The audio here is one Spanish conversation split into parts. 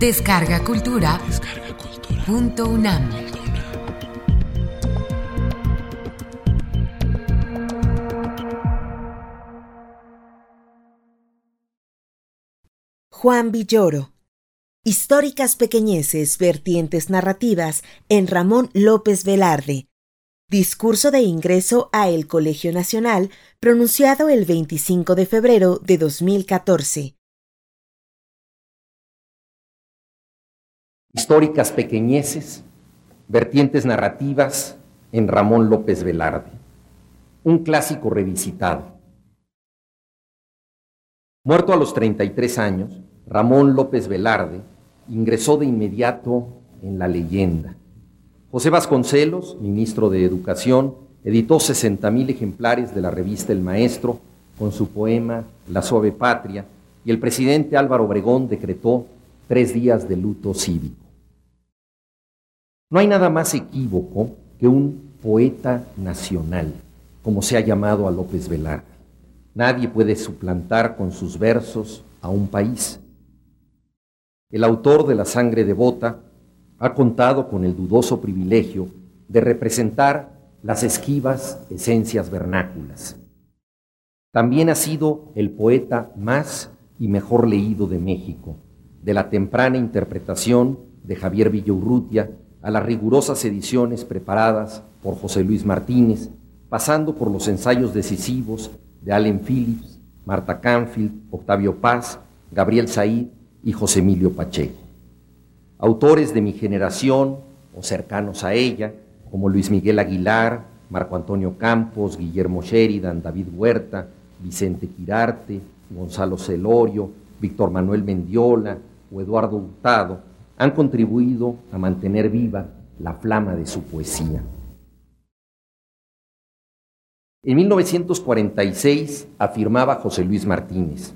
Descarga Cultura. Punto UNAM. Juan Villoro. Históricas pequeñeces, vertientes narrativas en Ramón López Velarde. Discurso de ingreso a el Colegio Nacional pronunciado el 25 de febrero de 2014. Históricas pequeñeces, vertientes narrativas en Ramón López Velarde, un clásico revisitado. Muerto a los 33 años, Ramón López Velarde ingresó de inmediato en la leyenda. José Vasconcelos, ministro de Educación, editó 60.000 ejemplares de la revista El Maestro con su poema La suave patria y el presidente Álvaro Obregón decretó tres días de luto cívico. No hay nada más equívoco que un poeta nacional, como se ha llamado a López Velarde. Nadie puede suplantar con sus versos a un país. El autor de La sangre devota ha contado con el dudoso privilegio de representar las esquivas esencias vernáculas. También ha sido el poeta más y mejor leído de México, de la temprana interpretación de Javier Villaurrutia a las rigurosas ediciones preparadas por José Luis Martínez, pasando por los ensayos decisivos de Allen Phillips, Marta Canfield, Octavio Paz, Gabriel Said y José Emilio Pacheco. Autores de mi generación o cercanos a ella, como Luis Miguel Aguilar, Marco Antonio Campos, Guillermo Sheridan, David Huerta, Vicente Quirarte, Gonzalo Celorio, Víctor Manuel Mendiola o Eduardo Hurtado, han contribuido a mantener viva la flama de su poesía. En 1946 afirmaba José Luis Martínez,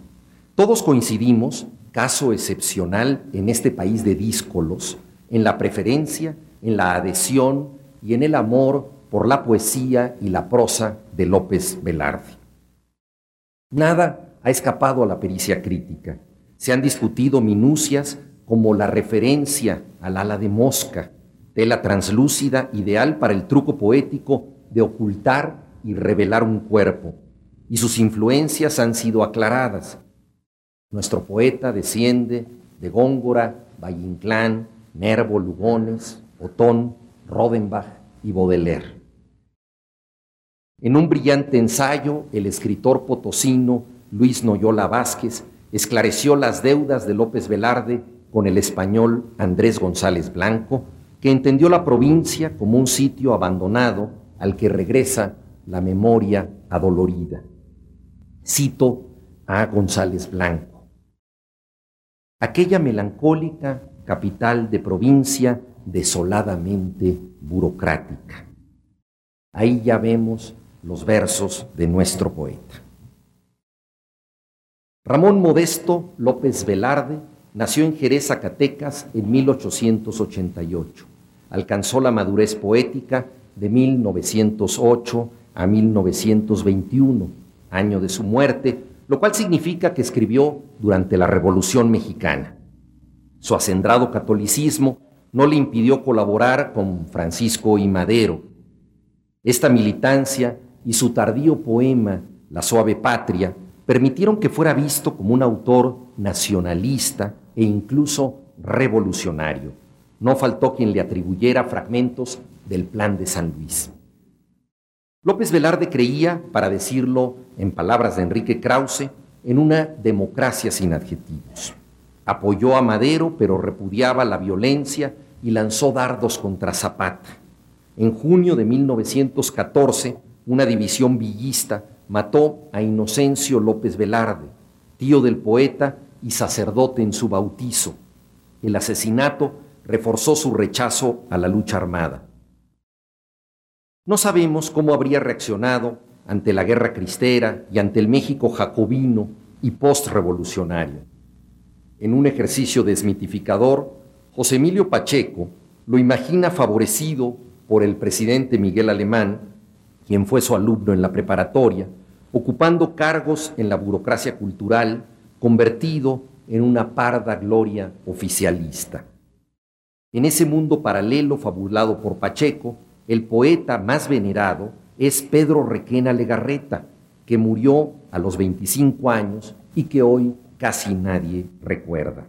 todos coincidimos, caso excepcional en este país de díscolos, en la preferencia, en la adhesión y en el amor por la poesía y la prosa de López Velarde. Nada ha escapado a la pericia crítica. Se han discutido minucias como la referencia al ala de mosca, tela translúcida ideal para el truco poético de ocultar y revelar un cuerpo, y sus influencias han sido aclaradas. Nuestro poeta desciende de Góngora, Valle Inclán, Nervo, Lugones, Otón, Rodenbach y Baudelaire. En un brillante ensayo, el escritor potosino Luis Noyola Vázquez esclareció las deudas de López Velarde con el español Andrés González Blanco, que entendió la provincia como un sitio abandonado al que regresa la memoria adolorida. Cito a González Blanco. Aquella melancólica capital de provincia desoladamente burocrática. Ahí ya vemos los versos de nuestro poeta. Ramón Modesto López Velarde Nació en Jerez, Zacatecas, en 1888. Alcanzó la madurez poética de 1908 a 1921, año de su muerte, lo cual significa que escribió durante la Revolución Mexicana. Su acendrado catolicismo no le impidió colaborar con Francisco y Madero. Esta militancia y su tardío poema La suave patria permitieron que fuera visto como un autor nacionalista e incluso revolucionario. No faltó quien le atribuyera fragmentos del Plan de San Luis. López Velarde creía, para decirlo en palabras de Enrique Krause, en una democracia sin adjetivos. Apoyó a Madero, pero repudiaba la violencia y lanzó dardos contra Zapata. En junio de 1914, una división villista mató a Inocencio López Velarde, tío del poeta y sacerdote en su bautizo. El asesinato reforzó su rechazo a la lucha armada. No sabemos cómo habría reaccionado ante la guerra cristera y ante el México jacobino y postrevolucionario. En un ejercicio desmitificador, José Emilio Pacheco lo imagina favorecido por el presidente Miguel Alemán, quien fue su alumno en la preparatoria, ocupando cargos en la burocracia cultural convertido en una parda gloria oficialista. En ese mundo paralelo fabulado por Pacheco, el poeta más venerado es Pedro Requena Legarreta, que murió a los 25 años y que hoy casi nadie recuerda.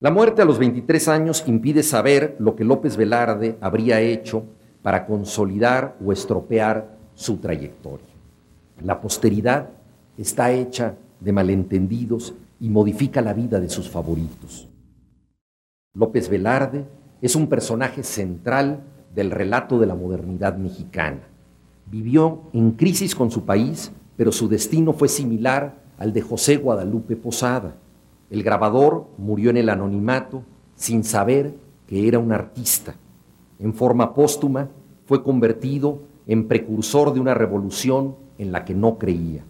La muerte a los 23 años impide saber lo que López Velarde habría hecho para consolidar o estropear su trayectoria. La posteridad está hecha de malentendidos y modifica la vida de sus favoritos. López Velarde es un personaje central del relato de la modernidad mexicana. Vivió en crisis con su país, pero su destino fue similar al de José Guadalupe Posada. El grabador murió en el anonimato sin saber que era un artista. En forma póstuma fue convertido en precursor de una revolución en la que no creía.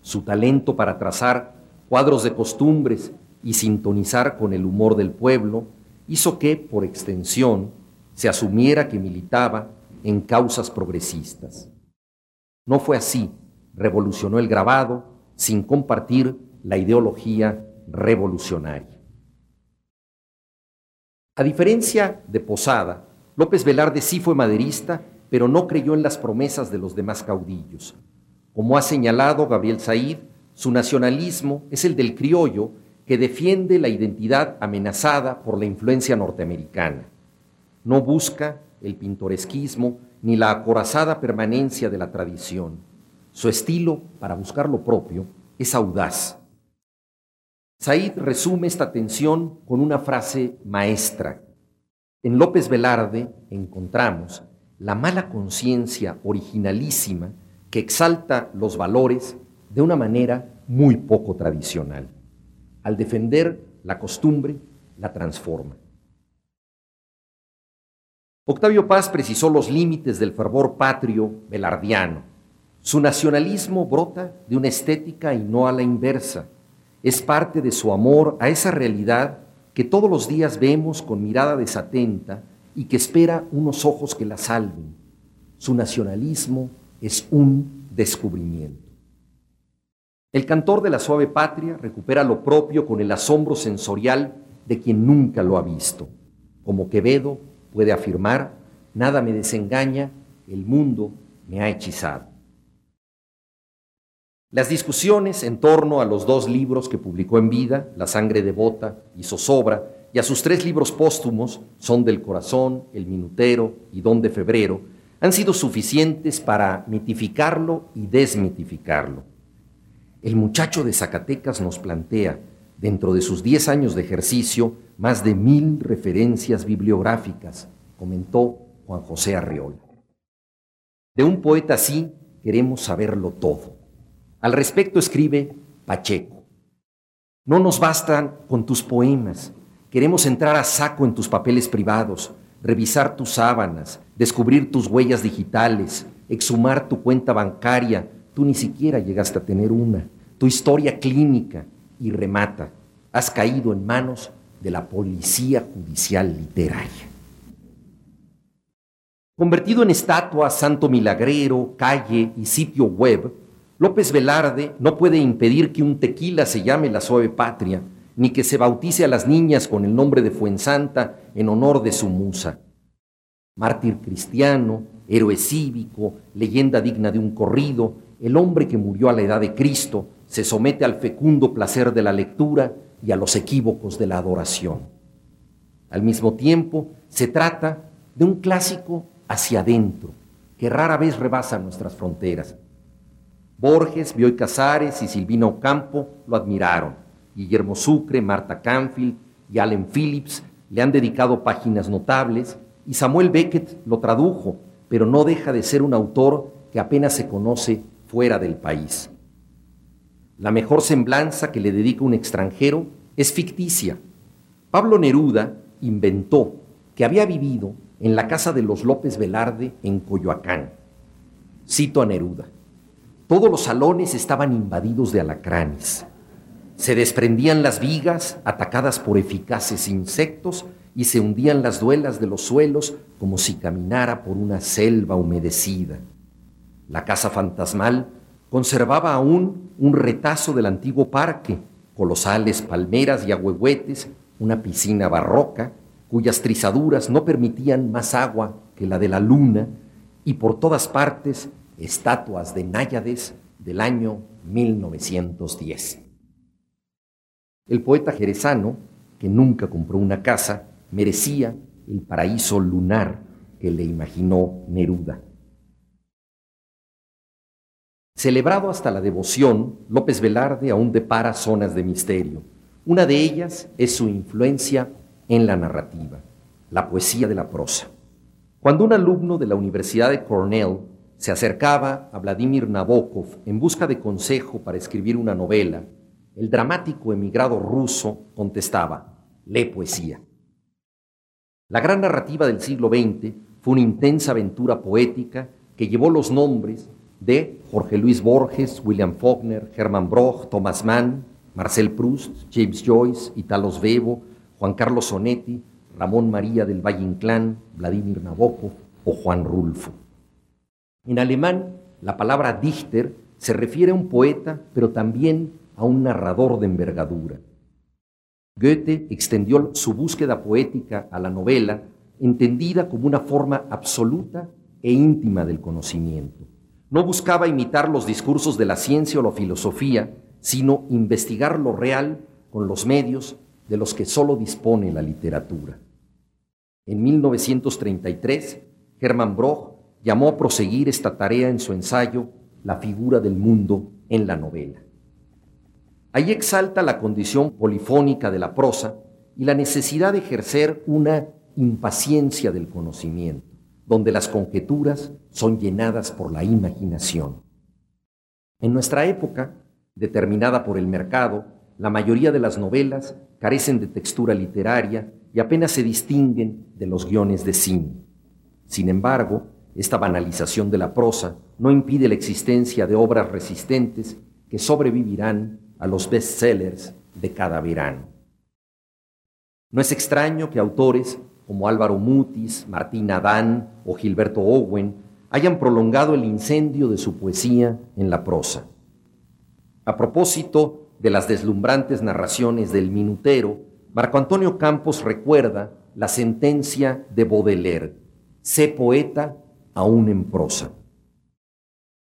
Su talento para trazar cuadros de costumbres y sintonizar con el humor del pueblo hizo que, por extensión, se asumiera que militaba en causas progresistas. No fue así, revolucionó el grabado sin compartir la ideología revolucionaria. A diferencia de Posada, López Velarde sí fue maderista, pero no creyó en las promesas de los demás caudillos. Como ha señalado Gabriel Said, su nacionalismo es el del criollo que defiende la identidad amenazada por la influencia norteamericana. No busca el pintoresquismo ni la acorazada permanencia de la tradición. Su estilo, para buscar lo propio, es audaz. Said resume esta tensión con una frase maestra. En López Velarde encontramos la mala conciencia originalísima que exalta los valores de una manera muy poco tradicional al defender la costumbre, la transforma. Octavio Paz precisó los límites del fervor patrio velardiano. Su nacionalismo brota de una estética y no a la inversa. Es parte de su amor a esa realidad que todos los días vemos con mirada desatenta y que espera unos ojos que la salven. Su nacionalismo es un descubrimiento. El cantor de la suave patria recupera lo propio con el asombro sensorial de quien nunca lo ha visto. Como Quevedo puede afirmar, nada me desengaña, el mundo me ha hechizado. Las discusiones en torno a los dos libros que publicó en vida, La sangre devota y Zozobra, y a sus tres libros póstumos, Son del Corazón, El Minutero y Don de Febrero, han sido suficientes para mitificarlo y desmitificarlo. El muchacho de Zacatecas nos plantea, dentro de sus 10 años de ejercicio, más de mil referencias bibliográficas, comentó Juan José Arriola. De un poeta así queremos saberlo todo. Al respecto escribe Pacheco. No nos bastan con tus poemas. Queremos entrar a saco en tus papeles privados, revisar tus sábanas, descubrir tus huellas digitales, exhumar tu cuenta bancaria, Tú ni siquiera llegaste a tener una. Tu historia clínica y remata. Has caído en manos de la policía judicial literaria. Convertido en estatua, santo milagrero, calle y sitio web, López Velarde no puede impedir que un tequila se llame la suave patria, ni que se bautice a las niñas con el nombre de Fuensanta en honor de su musa. Mártir cristiano, héroe cívico, leyenda digna de un corrido, el hombre que murió a la edad de Cristo se somete al fecundo placer de la lectura y a los equívocos de la adoración. Al mismo tiempo, se trata de un clásico hacia adentro, que rara vez rebasa nuestras fronteras. Borges, Bioy Casares y Silvina Ocampo lo admiraron. Guillermo Sucre, Marta Canfield y Allen Phillips le han dedicado páginas notables y Samuel Beckett lo tradujo, pero no deja de ser un autor que apenas se conoce fuera del país. La mejor semblanza que le dedica un extranjero es ficticia. Pablo Neruda inventó que había vivido en la casa de los López Velarde en Coyoacán. Cito a Neruda. Todos los salones estaban invadidos de alacranes. Se desprendían las vigas atacadas por eficaces insectos y se hundían las duelas de los suelos como si caminara por una selva humedecida. La casa fantasmal conservaba aún un retazo del antiguo parque colosales palmeras y ahuehuetes, una piscina barroca, cuyas trizaduras no permitían más agua que la de la luna, y por todas partes estatuas de náyades del año 1910. El poeta jerezano, que nunca compró una casa, merecía el paraíso lunar que le imaginó Neruda. Celebrado hasta la devoción, López Velarde aún depara zonas de misterio. Una de ellas es su influencia en la narrativa, la poesía de la prosa. Cuando un alumno de la Universidad de Cornell se acercaba a Vladimir Nabokov en busca de consejo para escribir una novela, el dramático emigrado ruso contestaba, lee poesía. La gran narrativa del siglo XX fue una intensa aventura poética que llevó los nombres de Jorge Luis Borges, William Faulkner, Hermann Broch, Thomas Mann, Marcel Proust, James Joyce, Italo Svevo, Juan Carlos Sonetti, Ramón María del Valle Inclán, Vladimir Nabokov o Juan Rulfo. En alemán, la palabra Dichter se refiere a un poeta, pero también a un narrador de envergadura. Goethe extendió su búsqueda poética a la novela, entendida como una forma absoluta e íntima del conocimiento. No buscaba imitar los discursos de la ciencia o la filosofía, sino investigar lo real con los medios de los que solo dispone la literatura. En 1933, Hermann Broch llamó a proseguir esta tarea en su ensayo La figura del mundo en la novela. Ahí exalta la condición polifónica de la prosa y la necesidad de ejercer una impaciencia del conocimiento donde las conjeturas son llenadas por la imaginación. En nuestra época, determinada por el mercado, la mayoría de las novelas carecen de textura literaria y apenas se distinguen de los guiones de cine. Sin embargo, esta banalización de la prosa no impide la existencia de obras resistentes que sobrevivirán a los bestsellers de cada verano. No es extraño que autores como Álvaro Mutis, Martín Adán o Gilberto Owen, hayan prolongado el incendio de su poesía en la prosa. A propósito de las deslumbrantes narraciones del minutero, Marco Antonio Campos recuerda la sentencia de Baudelaire, sé poeta aún en prosa.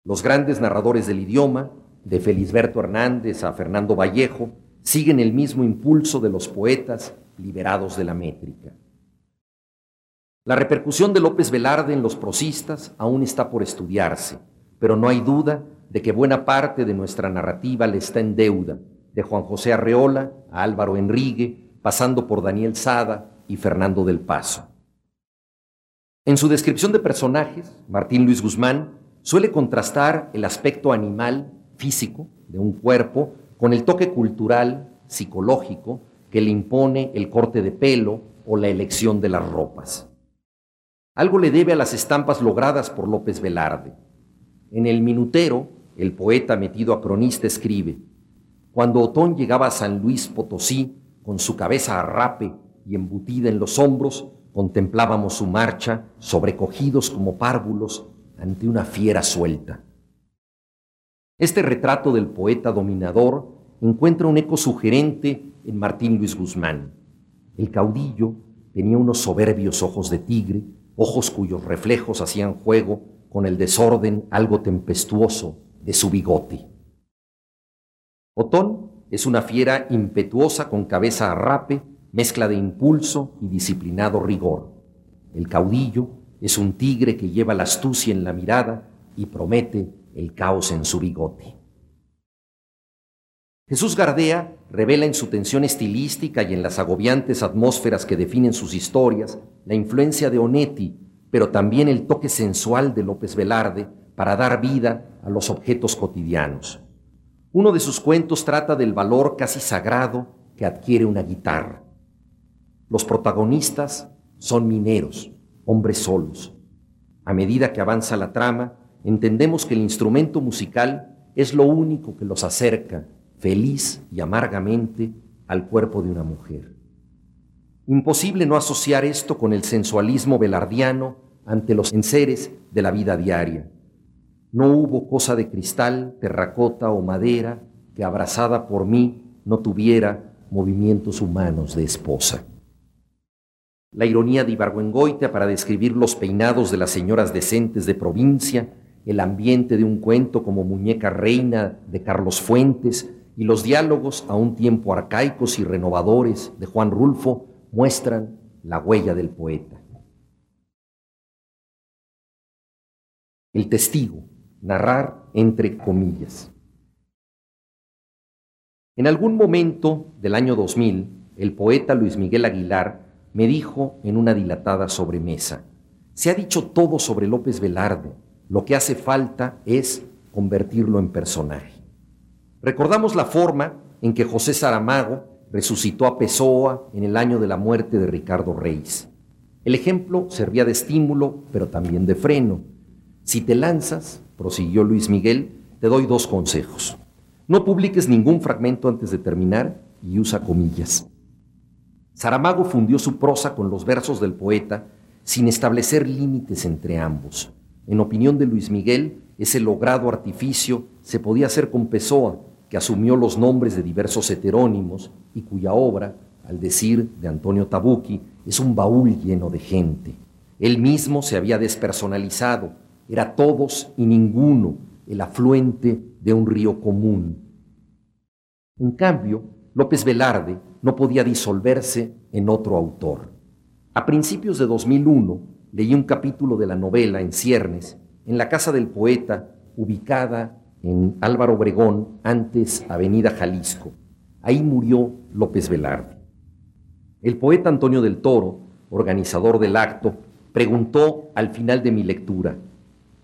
Los grandes narradores del idioma, de Felisberto Hernández a Fernando Vallejo, siguen el mismo impulso de los poetas liberados de la métrica. La repercusión de López Velarde en los prosistas aún está por estudiarse, pero no hay duda de que buena parte de nuestra narrativa le está en deuda, de Juan José Arreola a Álvaro Enrique, pasando por Daniel Sada y Fernando del Paso. En su descripción de personajes, Martín Luis Guzmán suele contrastar el aspecto animal, físico, de un cuerpo con el toque cultural, psicológico, que le impone el corte de pelo o la elección de las ropas. Algo le debe a las estampas logradas por López Velarde. En el minutero, el poeta metido a cronista escribe, cuando Otón llegaba a San Luis Potosí, con su cabeza a rape y embutida en los hombros, contemplábamos su marcha, sobrecogidos como párvulos ante una fiera suelta. Este retrato del poeta dominador encuentra un eco sugerente en Martín Luis Guzmán. El caudillo tenía unos soberbios ojos de tigre, ojos cuyos reflejos hacían juego con el desorden algo tempestuoso de su bigote. Otón es una fiera impetuosa con cabeza a rape, mezcla de impulso y disciplinado rigor. El caudillo es un tigre que lleva la astucia en la mirada y promete el caos en su bigote. Jesús Gardea revela en su tensión estilística y en las agobiantes atmósferas que definen sus historias la influencia de Onetti, pero también el toque sensual de López Velarde para dar vida a los objetos cotidianos. Uno de sus cuentos trata del valor casi sagrado que adquiere una guitarra. Los protagonistas son mineros, hombres solos. A medida que avanza la trama, entendemos que el instrumento musical es lo único que los acerca feliz y amargamente al cuerpo de una mujer. Imposible no asociar esto con el sensualismo velardiano ante los enseres de la vida diaria. No hubo cosa de cristal, terracota o madera que abrazada por mí no tuviera movimientos humanos de esposa. La ironía de Ibargüengoitia para describir los peinados de las señoras decentes de provincia, el ambiente de un cuento como Muñeca Reina de Carlos Fuentes y los diálogos a un tiempo arcaicos y renovadores de Juan Rulfo muestran la huella del poeta. El testigo, narrar entre comillas. En algún momento del año 2000, el poeta Luis Miguel Aguilar me dijo en una dilatada sobremesa, se ha dicho todo sobre López Velarde, lo que hace falta es convertirlo en personaje. Recordamos la forma en que José Saramago resucitó a Pessoa en el año de la muerte de Ricardo Reis. El ejemplo servía de estímulo, pero también de freno. Si te lanzas, prosiguió Luis Miguel, te doy dos consejos. No publiques ningún fragmento antes de terminar y usa comillas. Saramago fundió su prosa con los versos del poeta sin establecer límites entre ambos. En opinión de Luis Miguel, ese logrado artificio se podía hacer con Pessoa, que asumió los nombres de diversos heterónimos y cuya obra, al decir de Antonio Tabucchi, es un baúl lleno de gente. Él mismo se había despersonalizado, era todos y ninguno, el afluente de un río común. En cambio, López Velarde no podía disolverse en otro autor. A principios de 2001 leí un capítulo de la novela En ciernes, en la casa del poeta, ubicada en Álvaro Obregón, antes Avenida Jalisco. Ahí murió López Velarde. El poeta Antonio del Toro, organizador del acto, preguntó al final de mi lectura,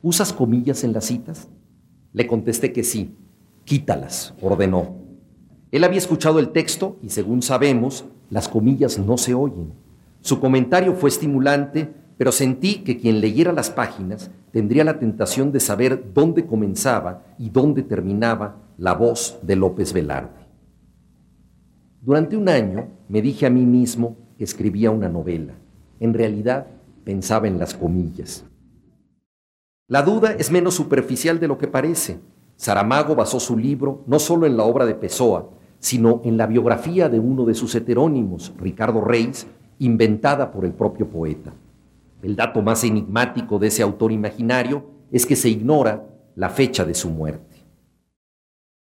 ¿usas comillas en las citas? Le contesté que sí. Quítalas, ordenó. Él había escuchado el texto y según sabemos, las comillas no se oyen. Su comentario fue estimulante, pero sentí que quien leyera las páginas tendría la tentación de saber dónde comenzaba y dónde terminaba la voz de López Velarde. Durante un año me dije a mí mismo que escribía una novela. En realidad pensaba en las comillas. La duda es menos superficial de lo que parece. Saramago basó su libro no solo en la obra de Pessoa, sino en la biografía de uno de sus heterónimos, Ricardo Reis, inventada por el propio poeta. El dato más enigmático de ese autor imaginario es que se ignora la fecha de su muerte.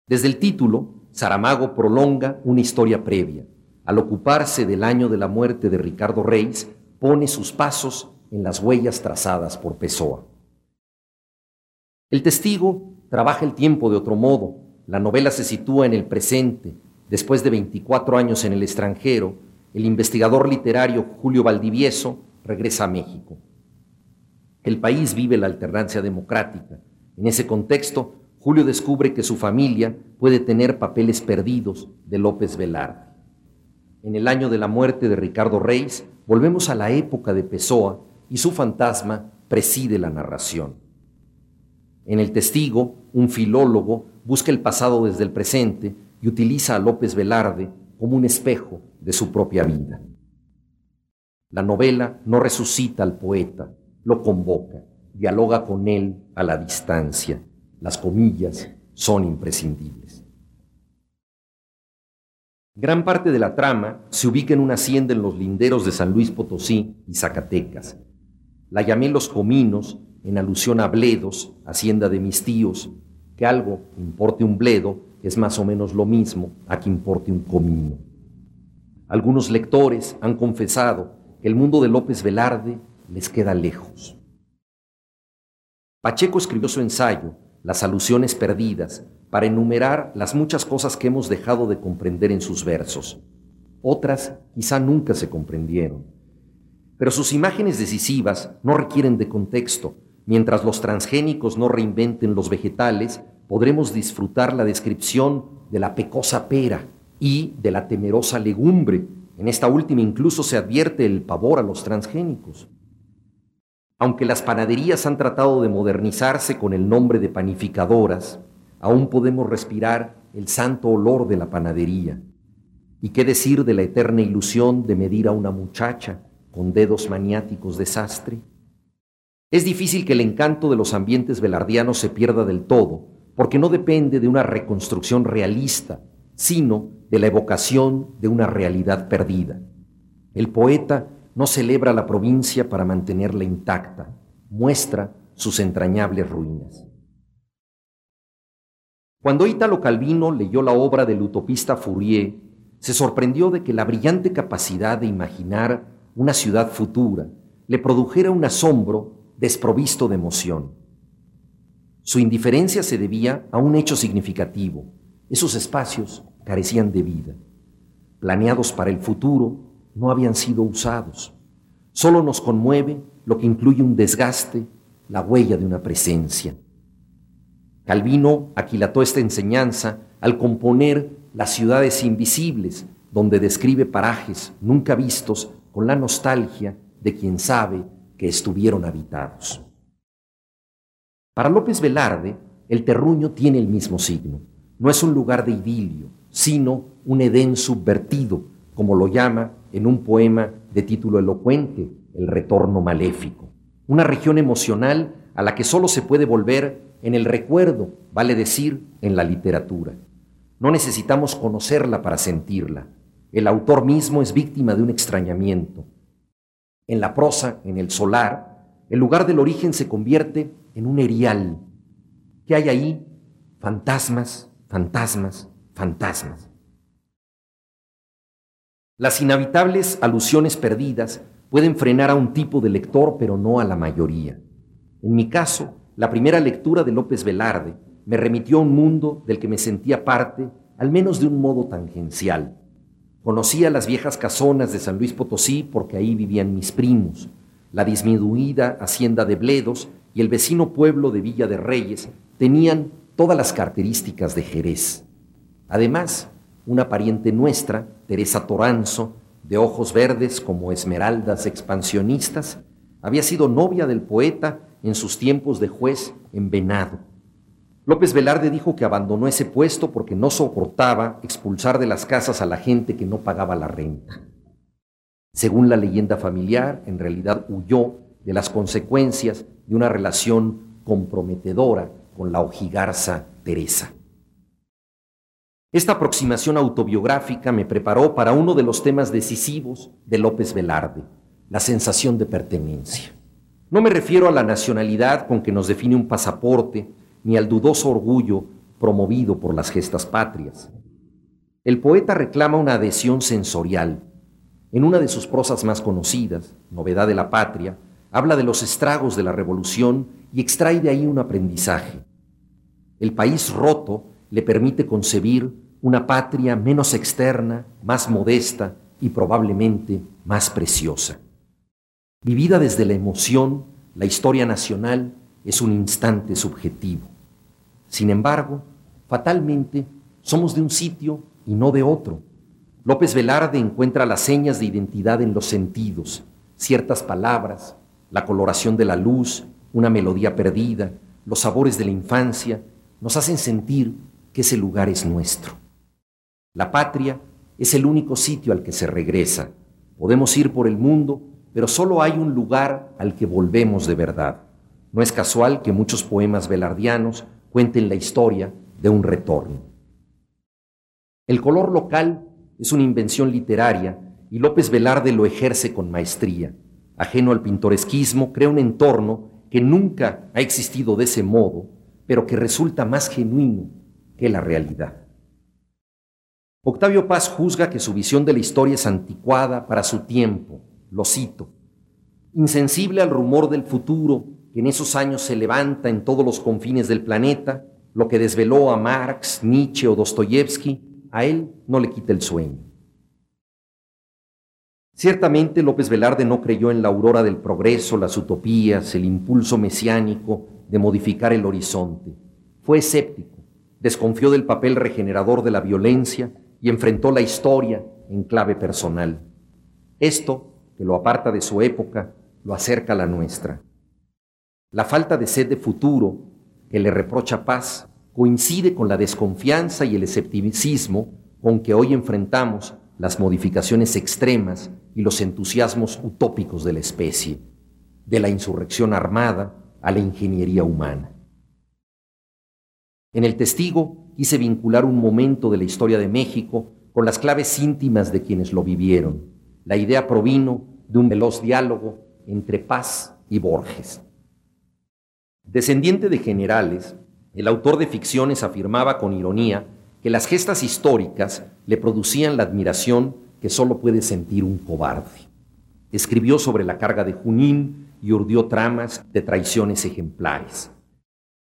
Desde el título, Saramago prolonga una historia previa. Al ocuparse del año de la muerte de Ricardo Reis, pone sus pasos en las huellas trazadas por Pessoa. El testigo trabaja el tiempo de otro modo. La novela se sitúa en el presente, Después de 24 años en el extranjero, el investigador literario Julio Valdivieso regresa a México. El país vive la alternancia democrática. En ese contexto, Julio descubre que su familia puede tener papeles perdidos de López Velarde. En el año de la muerte de Ricardo Reis, volvemos a la época de Pessoa y su fantasma preside la narración. En El Testigo, un filólogo busca el pasado desde el presente y utiliza a López Velarde como un espejo de su propia vida. La novela no resucita al poeta, lo convoca, dialoga con él a la distancia. Las comillas son imprescindibles. Gran parte de la trama se ubica en una hacienda en los linderos de San Luis Potosí y Zacatecas. La llamé Los Cominos en alusión a Bledos, hacienda de mis tíos, que algo importe un bledo es más o menos lo mismo a que importe un comino. Algunos lectores han confesado que el mundo de López Velarde les queda lejos. Pacheco escribió su ensayo, Las alusiones perdidas, para enumerar las muchas cosas que hemos dejado de comprender en sus versos. Otras quizá nunca se comprendieron. Pero sus imágenes decisivas no requieren de contexto. Mientras los transgénicos no reinventen los vegetales, podremos disfrutar la descripción de la pecosa pera y de la temerosa legumbre. En esta última incluso se advierte el pavor a los transgénicos. Aunque las panaderías han tratado de modernizarse con el nombre de panificadoras, aún podemos respirar el santo olor de la panadería. ¿Y qué decir de la eterna ilusión de medir a una muchacha con dedos maniáticos de sastre? Es difícil que el encanto de los ambientes velardianos se pierda del todo, porque no depende de una reconstrucción realista, sino de la evocación de una realidad perdida. El poeta no celebra la provincia para mantenerla intacta, muestra sus entrañables ruinas. Cuando Ítalo Calvino leyó la obra del utopista Fourier, se sorprendió de que la brillante capacidad de imaginar una ciudad futura le produjera un asombro desprovisto de emoción. Su indiferencia se debía a un hecho significativo. Esos espacios carecían de vida. Planeados para el futuro, no habían sido usados. Solo nos conmueve lo que incluye un desgaste, la huella de una presencia. Calvino aquilató esta enseñanza al componer Las ciudades invisibles, donde describe parajes nunca vistos con la nostalgia de quien sabe que estuvieron habitados. Para López Velarde, el terruño tiene el mismo signo. No es un lugar de idilio, sino un Edén subvertido, como lo llama en un poema de título elocuente, El retorno maléfico. Una región emocional a la que solo se puede volver en el recuerdo, vale decir, en la literatura. No necesitamos conocerla para sentirla. El autor mismo es víctima de un extrañamiento. En la prosa, en el solar, el lugar del origen se convierte en un erial. ¿Qué hay ahí? Fantasmas, fantasmas, fantasmas. Las inhabitables alusiones perdidas pueden frenar a un tipo de lector, pero no a la mayoría. En mi caso, la primera lectura de López Velarde me remitió a un mundo del que me sentía parte, al menos de un modo tangencial. Conocía las viejas casonas de San Luis Potosí porque ahí vivían mis primos, la disminuida hacienda de Bledos y el vecino pueblo de Villa de Reyes tenían todas las características de Jerez. Además, una pariente nuestra, Teresa Toranzo, de ojos verdes como esmeraldas expansionistas, había sido novia del poeta en sus tiempos de juez en Venado. López Velarde dijo que abandonó ese puesto porque no soportaba expulsar de las casas a la gente que no pagaba la renta. Según la leyenda familiar, en realidad huyó de las consecuencias de una relación comprometedora con la ojigarza Teresa. Esta aproximación autobiográfica me preparó para uno de los temas decisivos de López Velarde, la sensación de pertenencia. No me refiero a la nacionalidad con que nos define un pasaporte, ni al dudoso orgullo promovido por las gestas patrias. El poeta reclama una adhesión sensorial. En una de sus prosas más conocidas, Novedad de la Patria, habla de los estragos de la revolución y extrae de ahí un aprendizaje. El país roto le permite concebir una patria menos externa, más modesta y probablemente más preciosa. Vivida desde la emoción, la historia nacional es un instante subjetivo. Sin embargo, fatalmente, somos de un sitio y no de otro. López Velarde encuentra las señas de identidad en los sentidos, ciertas palabras, la coloración de la luz, una melodía perdida, los sabores de la infancia, nos hacen sentir que ese lugar es nuestro. La patria es el único sitio al que se regresa. Podemos ir por el mundo, pero solo hay un lugar al que volvemos de verdad. No es casual que muchos poemas velardianos cuenten la historia de un retorno. El color local es una invención literaria y López Velarde lo ejerce con maestría. Ajeno al pintoresquismo, crea un entorno que nunca ha existido de ese modo, pero que resulta más genuino que la realidad. Octavio Paz juzga que su visión de la historia es anticuada para su tiempo, lo cito, insensible al rumor del futuro que en esos años se levanta en todos los confines del planeta, lo que desveló a Marx, Nietzsche o Dostoyevsky, a él no le quita el sueño. Ciertamente López Velarde no creyó en la aurora del progreso, las utopías, el impulso mesiánico de modificar el horizonte. Fue escéptico, desconfió del papel regenerador de la violencia y enfrentó la historia en clave personal. Esto, que lo aparta de su época, lo acerca a la nuestra. La falta de sed de futuro que le reprocha paz coincide con la desconfianza y el escepticismo con que hoy enfrentamos las modificaciones extremas y los entusiasmos utópicos de la especie, de la insurrección armada a la ingeniería humana. En el testigo quise vincular un momento de la historia de México con las claves íntimas de quienes lo vivieron. La idea provino de un veloz diálogo entre Paz y Borges. Descendiente de generales, el autor de ficciones afirmaba con ironía que las gestas históricas le producían la admiración que solo puede sentir un cobarde. Escribió sobre la carga de Junín y urdió tramas de traiciones ejemplares.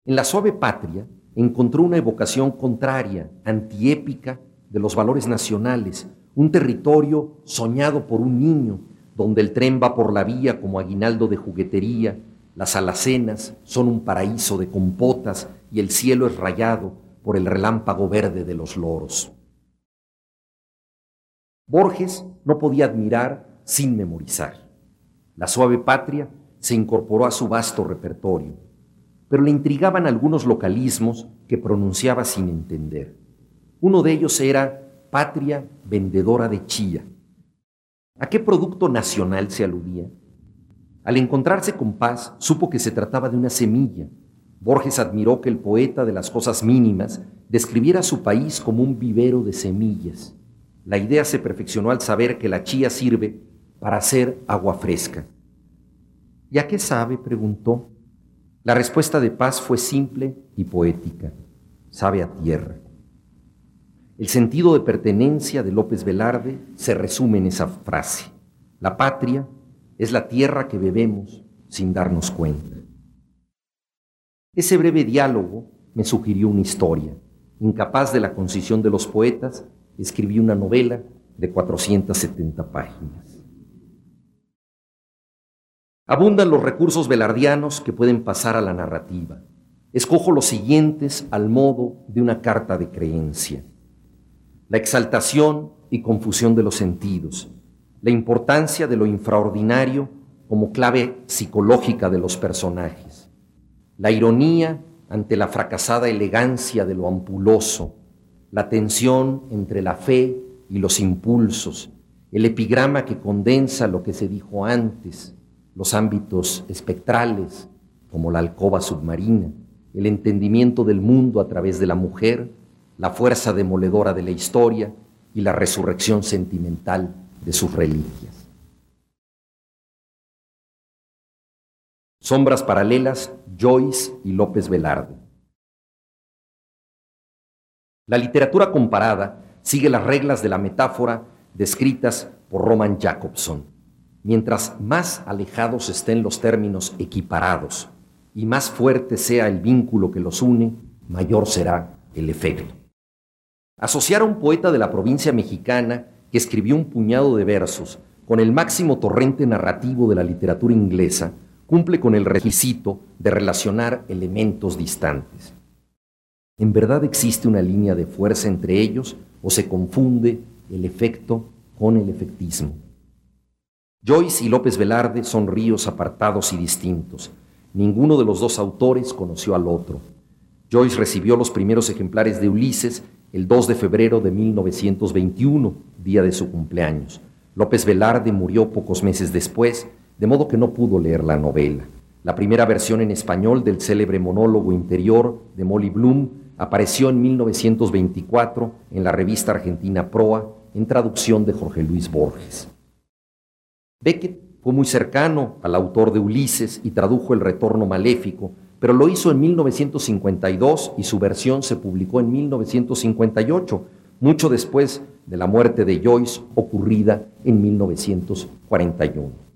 En La suave patria encontró una evocación contraria, antiépica, de los valores nacionales, un territorio soñado por un niño, donde el tren va por la vía como aguinaldo de juguetería, las alacenas son un paraíso de compotas y el cielo es rayado por el relámpago verde de los loros. Borges no podía admirar sin memorizar. La suave patria se incorporó a su vasto repertorio, pero le intrigaban algunos localismos que pronunciaba sin entender. Uno de ellos era patria vendedora de chía. ¿A qué producto nacional se aludía? Al encontrarse con Paz, supo que se trataba de una semilla. Borges admiró que el poeta de las cosas mínimas describiera su país como un vivero de semillas. La idea se perfeccionó al saber que la chía sirve para hacer agua fresca. ¿Y a qué sabe? preguntó. La respuesta de Paz fue simple y poética. Sabe a tierra. El sentido de pertenencia de López Velarde se resume en esa frase. La patria es la tierra que bebemos sin darnos cuenta. Ese breve diálogo me sugirió una historia. Incapaz de la concisión de los poetas, escribí una novela de 470 páginas. Abundan los recursos velardianos que pueden pasar a la narrativa. Escojo los siguientes al modo de una carta de creencia la exaltación y confusión de los sentidos, la importancia de lo infraordinario como clave psicológica de los personajes, la ironía ante la fracasada elegancia de lo ampuloso, la tensión entre la fe y los impulsos, el epigrama que condensa lo que se dijo antes, los ámbitos espectrales, como la alcoba submarina, el entendimiento del mundo a través de la mujer, la fuerza demoledora de la historia y la resurrección sentimental de sus reliquias. Sombras paralelas, Joyce y López Velarde. La literatura comparada sigue las reglas de la metáfora descritas por Roman Jacobson. Mientras más alejados estén los términos equiparados y más fuerte sea el vínculo que los une, mayor será el efecto. Asociar a un poeta de la provincia mexicana que escribió un puñado de versos con el máximo torrente narrativo de la literatura inglesa cumple con el requisito de relacionar elementos distantes. ¿En verdad existe una línea de fuerza entre ellos o se confunde el efecto con el efectismo? Joyce y López Velarde son ríos apartados y distintos. Ninguno de los dos autores conoció al otro. Joyce recibió los primeros ejemplares de Ulises el 2 de febrero de 1921, día de su cumpleaños. López Velarde murió pocos meses después, de modo que no pudo leer la novela. La primera versión en español del célebre monólogo interior de Molly Bloom apareció en 1924 en la revista argentina Proa en traducción de Jorge Luis Borges. Beckett fue muy cercano al autor de Ulises y tradujo El Retorno Maléfico, pero lo hizo en 1952 y su versión se publicó en 1958, mucho después de la muerte de Joyce ocurrida en 1941.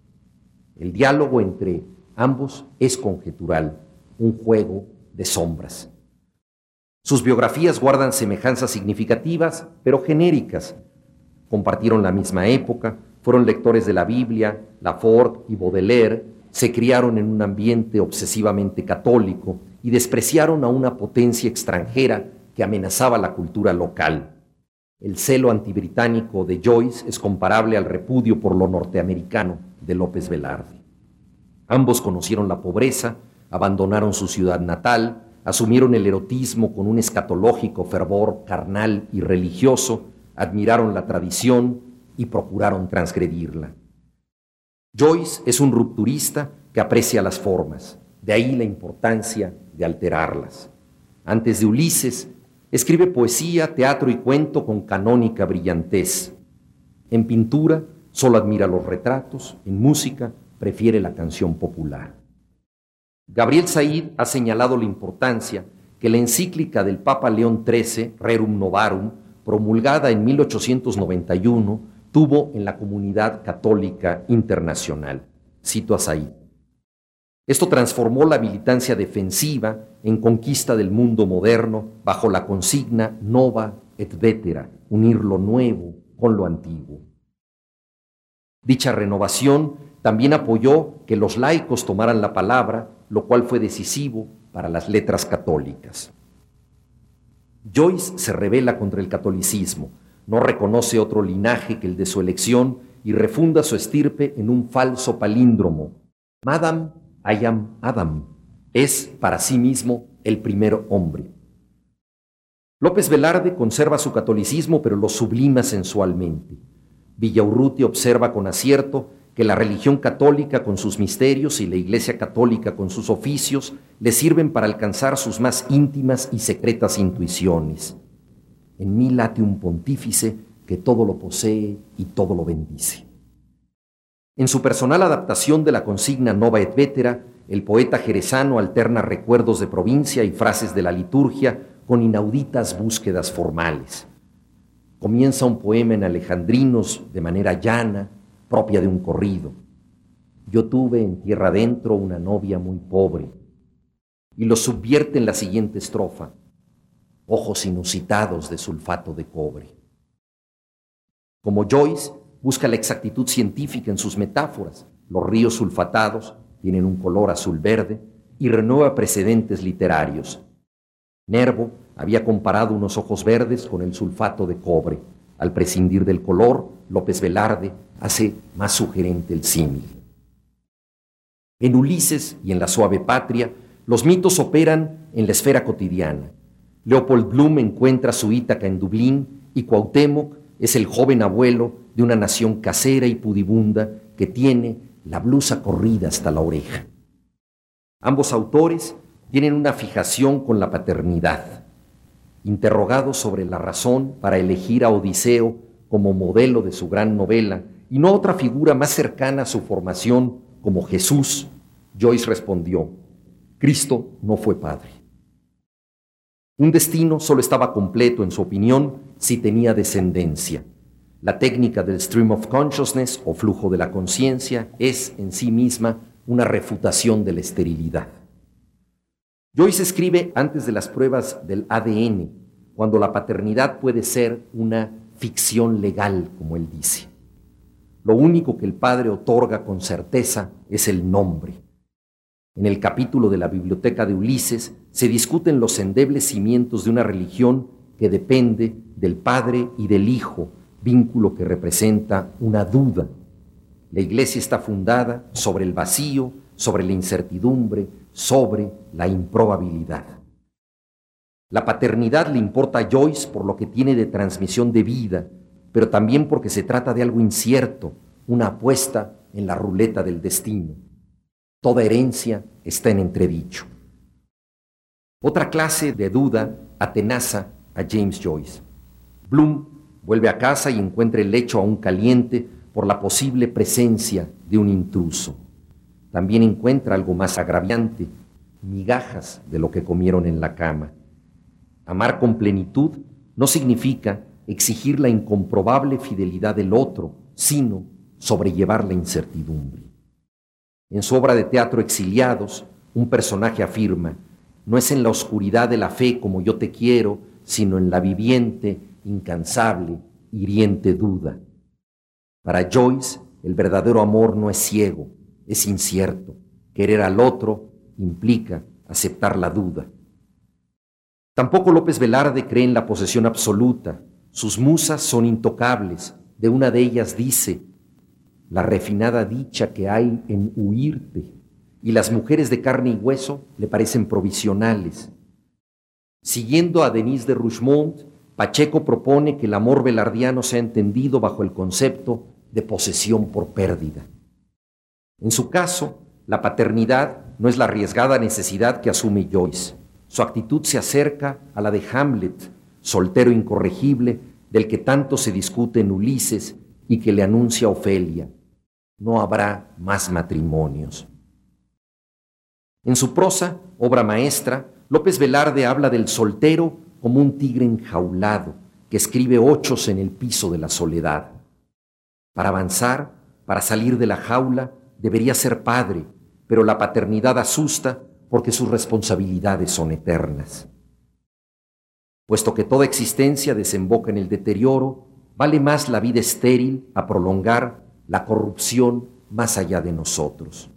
El diálogo entre ambos es conjetural, un juego de sombras. Sus biografías guardan semejanzas significativas, pero genéricas. Compartieron la misma época, fueron lectores de la Biblia, Lafort y Baudelaire, se criaron en un ambiente obsesivamente católico y despreciaron a una potencia extranjera que amenazaba la cultura local. El celo antibritánico de Joyce es comparable al repudio por lo norteamericano de López Velarde. Ambos conocieron la pobreza, abandonaron su ciudad natal, asumieron el erotismo con un escatológico fervor carnal y religioso, admiraron la tradición y procuraron transgredirla. Joyce es un rupturista que aprecia las formas, de ahí la importancia de alterarlas. Antes de Ulises, Escribe poesía, teatro y cuento con canónica brillantez. En pintura solo admira los retratos, en música prefiere la canción popular. Gabriel Said ha señalado la importancia que la encíclica del Papa León XIII, Rerum Novarum, promulgada en 1891, tuvo en la comunidad católica internacional. Cito a Said. Esto transformó la militancia defensiva en conquista del mundo moderno bajo la consigna nova et vetera, unir lo nuevo con lo antiguo. Dicha renovación también apoyó que los laicos tomaran la palabra, lo cual fue decisivo para las letras católicas. Joyce se revela contra el catolicismo, no reconoce otro linaje que el de su elección y refunda su estirpe en un falso palíndromo. Madame, I am Adam. Es para sí mismo el primer hombre. López Velarde conserva su catolicismo, pero lo sublima sensualmente. Villaurruti observa con acierto que la religión católica con sus misterios y la Iglesia católica con sus oficios le sirven para alcanzar sus más íntimas y secretas intuiciones. En mí late un pontífice que todo lo posee y todo lo bendice. En su personal adaptación de la consigna Nova et Vetera, el poeta jerezano alterna recuerdos de provincia y frases de la liturgia con inauditas búsquedas formales. Comienza un poema en alejandrinos de manera llana, propia de un corrido. Yo tuve en tierra adentro una novia muy pobre. Y lo subvierte en la siguiente estrofa. Ojos inusitados de sulfato de cobre. Como Joyce, busca la exactitud científica en sus metáforas. Los ríos sulfatados tienen un color azul-verde y renueva precedentes literarios. Nervo había comparado unos ojos verdes con el sulfato de cobre. Al prescindir del color, López Velarde hace más sugerente el símil. En Ulises y en la suave patria, los mitos operan en la esfera cotidiana. Leopold Bloom encuentra su Ítaca en Dublín y Cuauhtémoc es el joven abuelo de una nación casera y pudibunda que tiene la blusa corrida hasta la oreja. Ambos autores tienen una fijación con la paternidad. Interrogados sobre la razón para elegir a Odiseo como modelo de su gran novela, y no otra figura más cercana a su formación como Jesús, Joyce respondió, Cristo no fue padre. Un destino solo estaba completo, en su opinión, si tenía descendencia. La técnica del stream of consciousness o flujo de la conciencia es en sí misma una refutación de la esterilidad. Joyce escribe antes de las pruebas del ADN, cuando la paternidad puede ser una ficción legal, como él dice. Lo único que el Padre otorga con certeza es el nombre. En el capítulo de la biblioteca de Ulises se discuten los endebles cimientos de una religión que depende del Padre y del Hijo, vínculo que representa una duda. La iglesia está fundada sobre el vacío, sobre la incertidumbre, sobre la improbabilidad. La paternidad le importa a Joyce por lo que tiene de transmisión de vida, pero también porque se trata de algo incierto, una apuesta en la ruleta del destino. Toda herencia está en entredicho. Otra clase de duda atenaza a James Joyce. Bloom vuelve a casa y encuentra el lecho aún caliente por la posible presencia de un intruso. También encuentra algo más agraviante, migajas de lo que comieron en la cama. Amar con plenitud no significa exigir la incomprobable fidelidad del otro, sino sobrellevar la incertidumbre. En su obra de teatro Exiliados, un personaje afirma, no es en la oscuridad de la fe como yo te quiero, sino en la viviente, incansable, hiriente duda. Para Joyce, el verdadero amor no es ciego, es incierto. Querer al otro implica aceptar la duda. Tampoco López Velarde cree en la posesión absoluta. Sus musas son intocables. De una de ellas dice, la refinada dicha que hay en huirte, y las mujeres de carne y hueso le parecen provisionales. Siguiendo a Denise de Rougemont, Pacheco propone que el amor velardiano sea entendido bajo el concepto de posesión por pérdida. En su caso, la paternidad no es la arriesgada necesidad que asume Joyce. Su actitud se acerca a la de Hamlet, soltero incorregible del que tanto se discute en Ulises y que le anuncia Ofelia, no habrá más matrimonios. En su prosa, obra maestra, López Velarde habla del soltero como un tigre enjaulado que escribe ochos en el piso de la soledad. Para avanzar, para salir de la jaula, debería ser padre, pero la paternidad asusta porque sus responsabilidades son eternas. Puesto que toda existencia desemboca en el deterioro, vale más la vida estéril a prolongar la corrupción más allá de nosotros.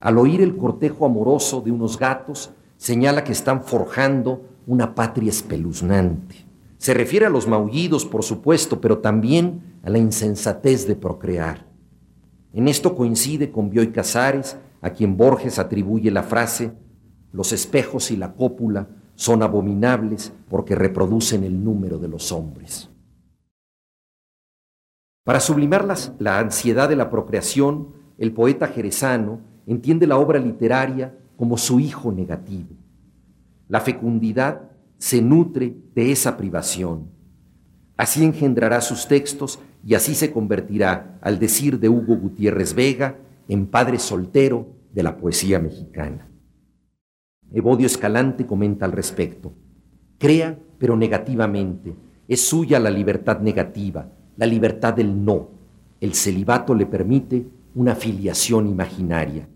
Al oír el cortejo amoroso de unos gatos, señala que están forjando una patria espeluznante. Se refiere a los maullidos, por supuesto, pero también a la insensatez de procrear. En esto coincide con Bioy Casares, a quien Borges atribuye la frase, los espejos y la cópula son abominables porque reproducen el número de los hombres. Para sublimar la ansiedad de la procreación, el poeta jerezano entiende la obra literaria como su hijo negativo. La fecundidad se nutre de esa privación. Así engendrará sus textos y así se convertirá, al decir de Hugo Gutiérrez Vega, en padre soltero de la poesía mexicana. Evodio Escalante comenta al respecto. Crea, pero negativamente. Es suya la libertad negativa, la libertad del no. El celibato le permite una filiación imaginaria.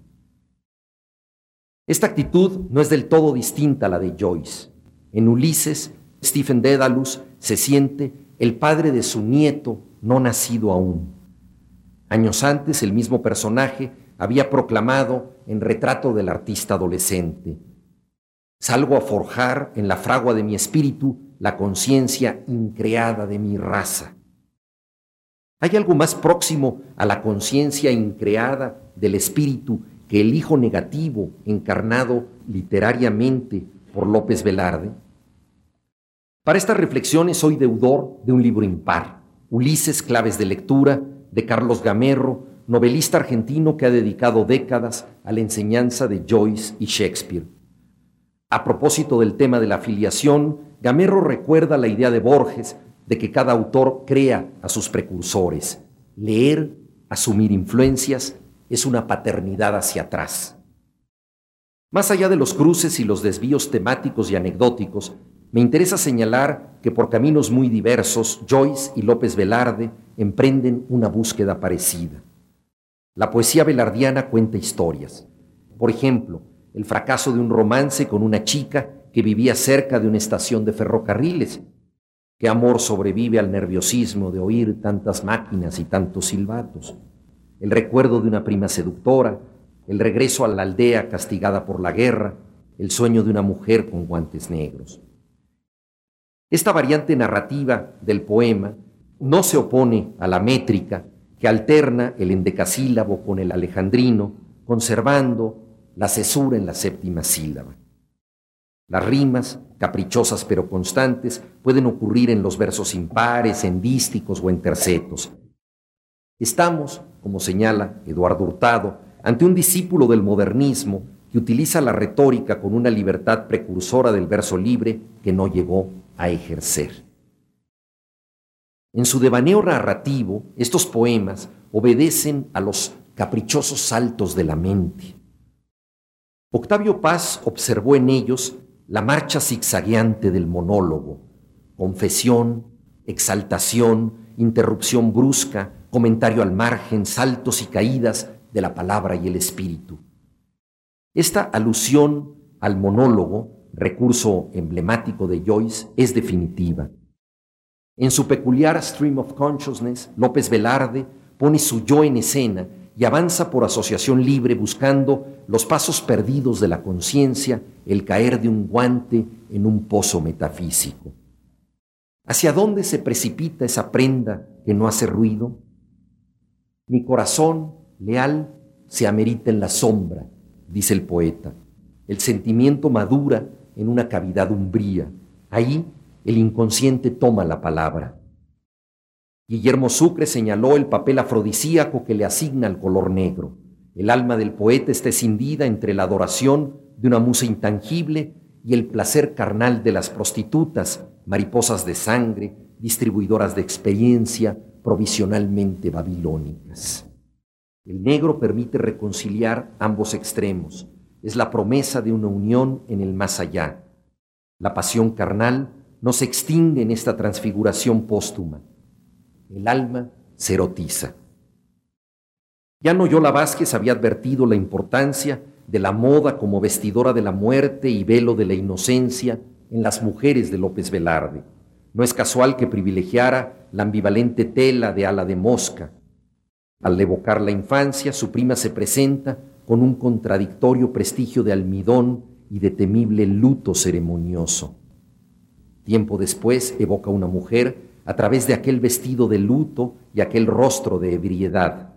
Esta actitud no es del todo distinta a la de Joyce. En Ulises, Stephen Dedalus se siente el padre de su nieto no nacido aún. Años antes, el mismo personaje había proclamado en retrato del artista adolescente, Salgo a forjar en la fragua de mi espíritu la conciencia increada de mi raza. ¿Hay algo más próximo a la conciencia increada del espíritu que el hijo negativo encarnado literariamente por López Velarde? Para estas reflexiones soy deudor de un libro impar, Ulises, claves de lectura, de Carlos Gamerro, novelista argentino que ha dedicado décadas a la enseñanza de Joyce y Shakespeare. A propósito del tema de la afiliación, Gamerro recuerda la idea de Borges de que cada autor crea a sus precursores. Leer, asumir influencias, es una paternidad hacia atrás. Más allá de los cruces y los desvíos temáticos y anecdóticos, me interesa señalar que por caminos muy diversos, Joyce y López Velarde emprenden una búsqueda parecida. La poesía velardiana cuenta historias. Por ejemplo, el fracaso de un romance con una chica que vivía cerca de una estación de ferrocarriles. ¿Qué amor sobrevive al nerviosismo de oír tantas máquinas y tantos silbatos? el recuerdo de una prima seductora, el regreso a la aldea castigada por la guerra, el sueño de una mujer con guantes negros. Esta variante narrativa del poema no se opone a la métrica que alterna el endecasílabo con el alejandrino, conservando la cesura en la séptima sílaba. Las rimas, caprichosas pero constantes, pueden ocurrir en los versos impares, en dísticos o en tercetos, Estamos, como señala Eduardo Hurtado, ante un discípulo del modernismo que utiliza la retórica con una libertad precursora del verso libre que no llegó a ejercer. En su devaneo narrativo, estos poemas obedecen a los caprichosos saltos de la mente. Octavio Paz observó en ellos la marcha zigzagueante del monólogo, confesión, exaltación, interrupción brusca, comentario al margen, saltos y caídas de la palabra y el espíritu. Esta alusión al monólogo, recurso emblemático de Joyce, es definitiva. En su peculiar Stream of Consciousness, López Velarde pone su yo en escena y avanza por asociación libre buscando los pasos perdidos de la conciencia, el caer de un guante en un pozo metafísico. ¿Hacia dónde se precipita esa prenda que no hace ruido? Mi corazón leal se amerita en la sombra, dice el poeta. El sentimiento madura en una cavidad umbría. Ahí el inconsciente toma la palabra. Guillermo Sucre señaló el papel afrodisíaco que le asigna al color negro. El alma del poeta está escindida entre la adoración de una musa intangible y el placer carnal de las prostitutas, mariposas de sangre, distribuidoras de experiencia, provisionalmente babilónicas. El negro permite reconciliar ambos extremos. Es la promesa de una unión en el más allá. La pasión carnal no se extingue en esta transfiguración póstuma. El alma se erotiza. Ya Noyola Vázquez había advertido la importancia de la moda como vestidora de la muerte y velo de la inocencia en las mujeres de López Velarde. No es casual que privilegiara la ambivalente tela de ala de mosca. Al evocar la infancia, su prima se presenta con un contradictorio prestigio de almidón y de temible luto ceremonioso. Tiempo después evoca una mujer a través de aquel vestido de luto y aquel rostro de ebriedad.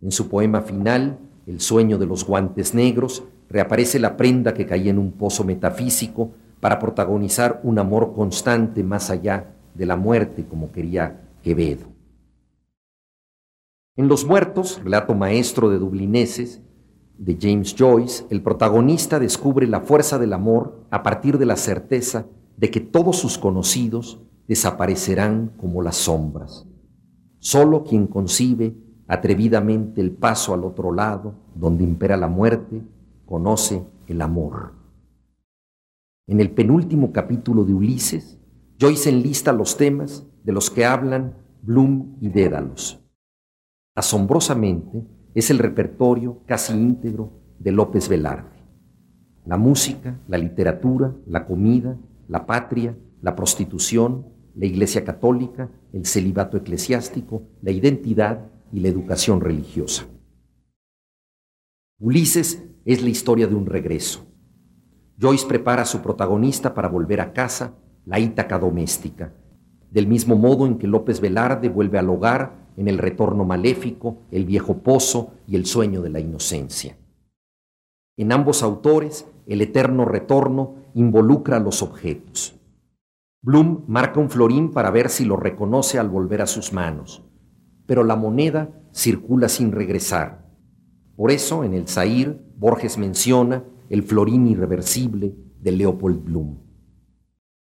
En su poema final, El sueño de los guantes negros, reaparece la prenda que caía en un pozo metafísico para protagonizar un amor constante más allá de la muerte, como quería Quevedo. En Los Muertos, relato maestro de dublineses, de James Joyce, el protagonista descubre la fuerza del amor a partir de la certeza de que todos sus conocidos desaparecerán como las sombras. Solo quien concibe atrevidamente el paso al otro lado, donde impera la muerte, conoce el amor. En el penúltimo capítulo de Ulises, Joyce enlista los temas de los que hablan Bloom y Dédalos. Asombrosamente, es el repertorio casi íntegro de López Velarde. La música, la literatura, la comida, la patria, la prostitución, la Iglesia Católica, el celibato eclesiástico, la identidad y la educación religiosa. Ulises es la historia de un regreso, Joyce prepara a su protagonista para volver a casa, la Ítaca doméstica, del mismo modo en que López Velarde vuelve al hogar en el retorno maléfico, el viejo pozo y el sueño de la inocencia. En ambos autores, el eterno retorno involucra a los objetos. Bloom marca un florín para ver si lo reconoce al volver a sus manos, pero la moneda circula sin regresar. Por eso, en el Zair, Borges menciona el florín irreversible de Leopold Bloom.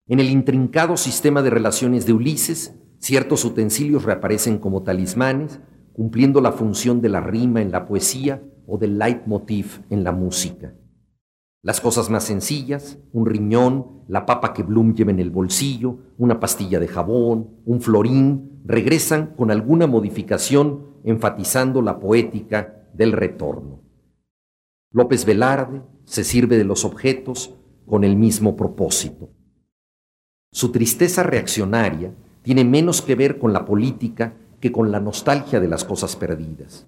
En el intrincado sistema de relaciones de Ulises, ciertos utensilios reaparecen como talismanes, cumpliendo la función de la rima en la poesía o del leitmotiv en la música. Las cosas más sencillas, un riñón, la papa que Bloom lleva en el bolsillo, una pastilla de jabón, un florín, regresan con alguna modificación enfatizando la poética del retorno. López Velarde, se sirve de los objetos con el mismo propósito. Su tristeza reaccionaria tiene menos que ver con la política que con la nostalgia de las cosas perdidas.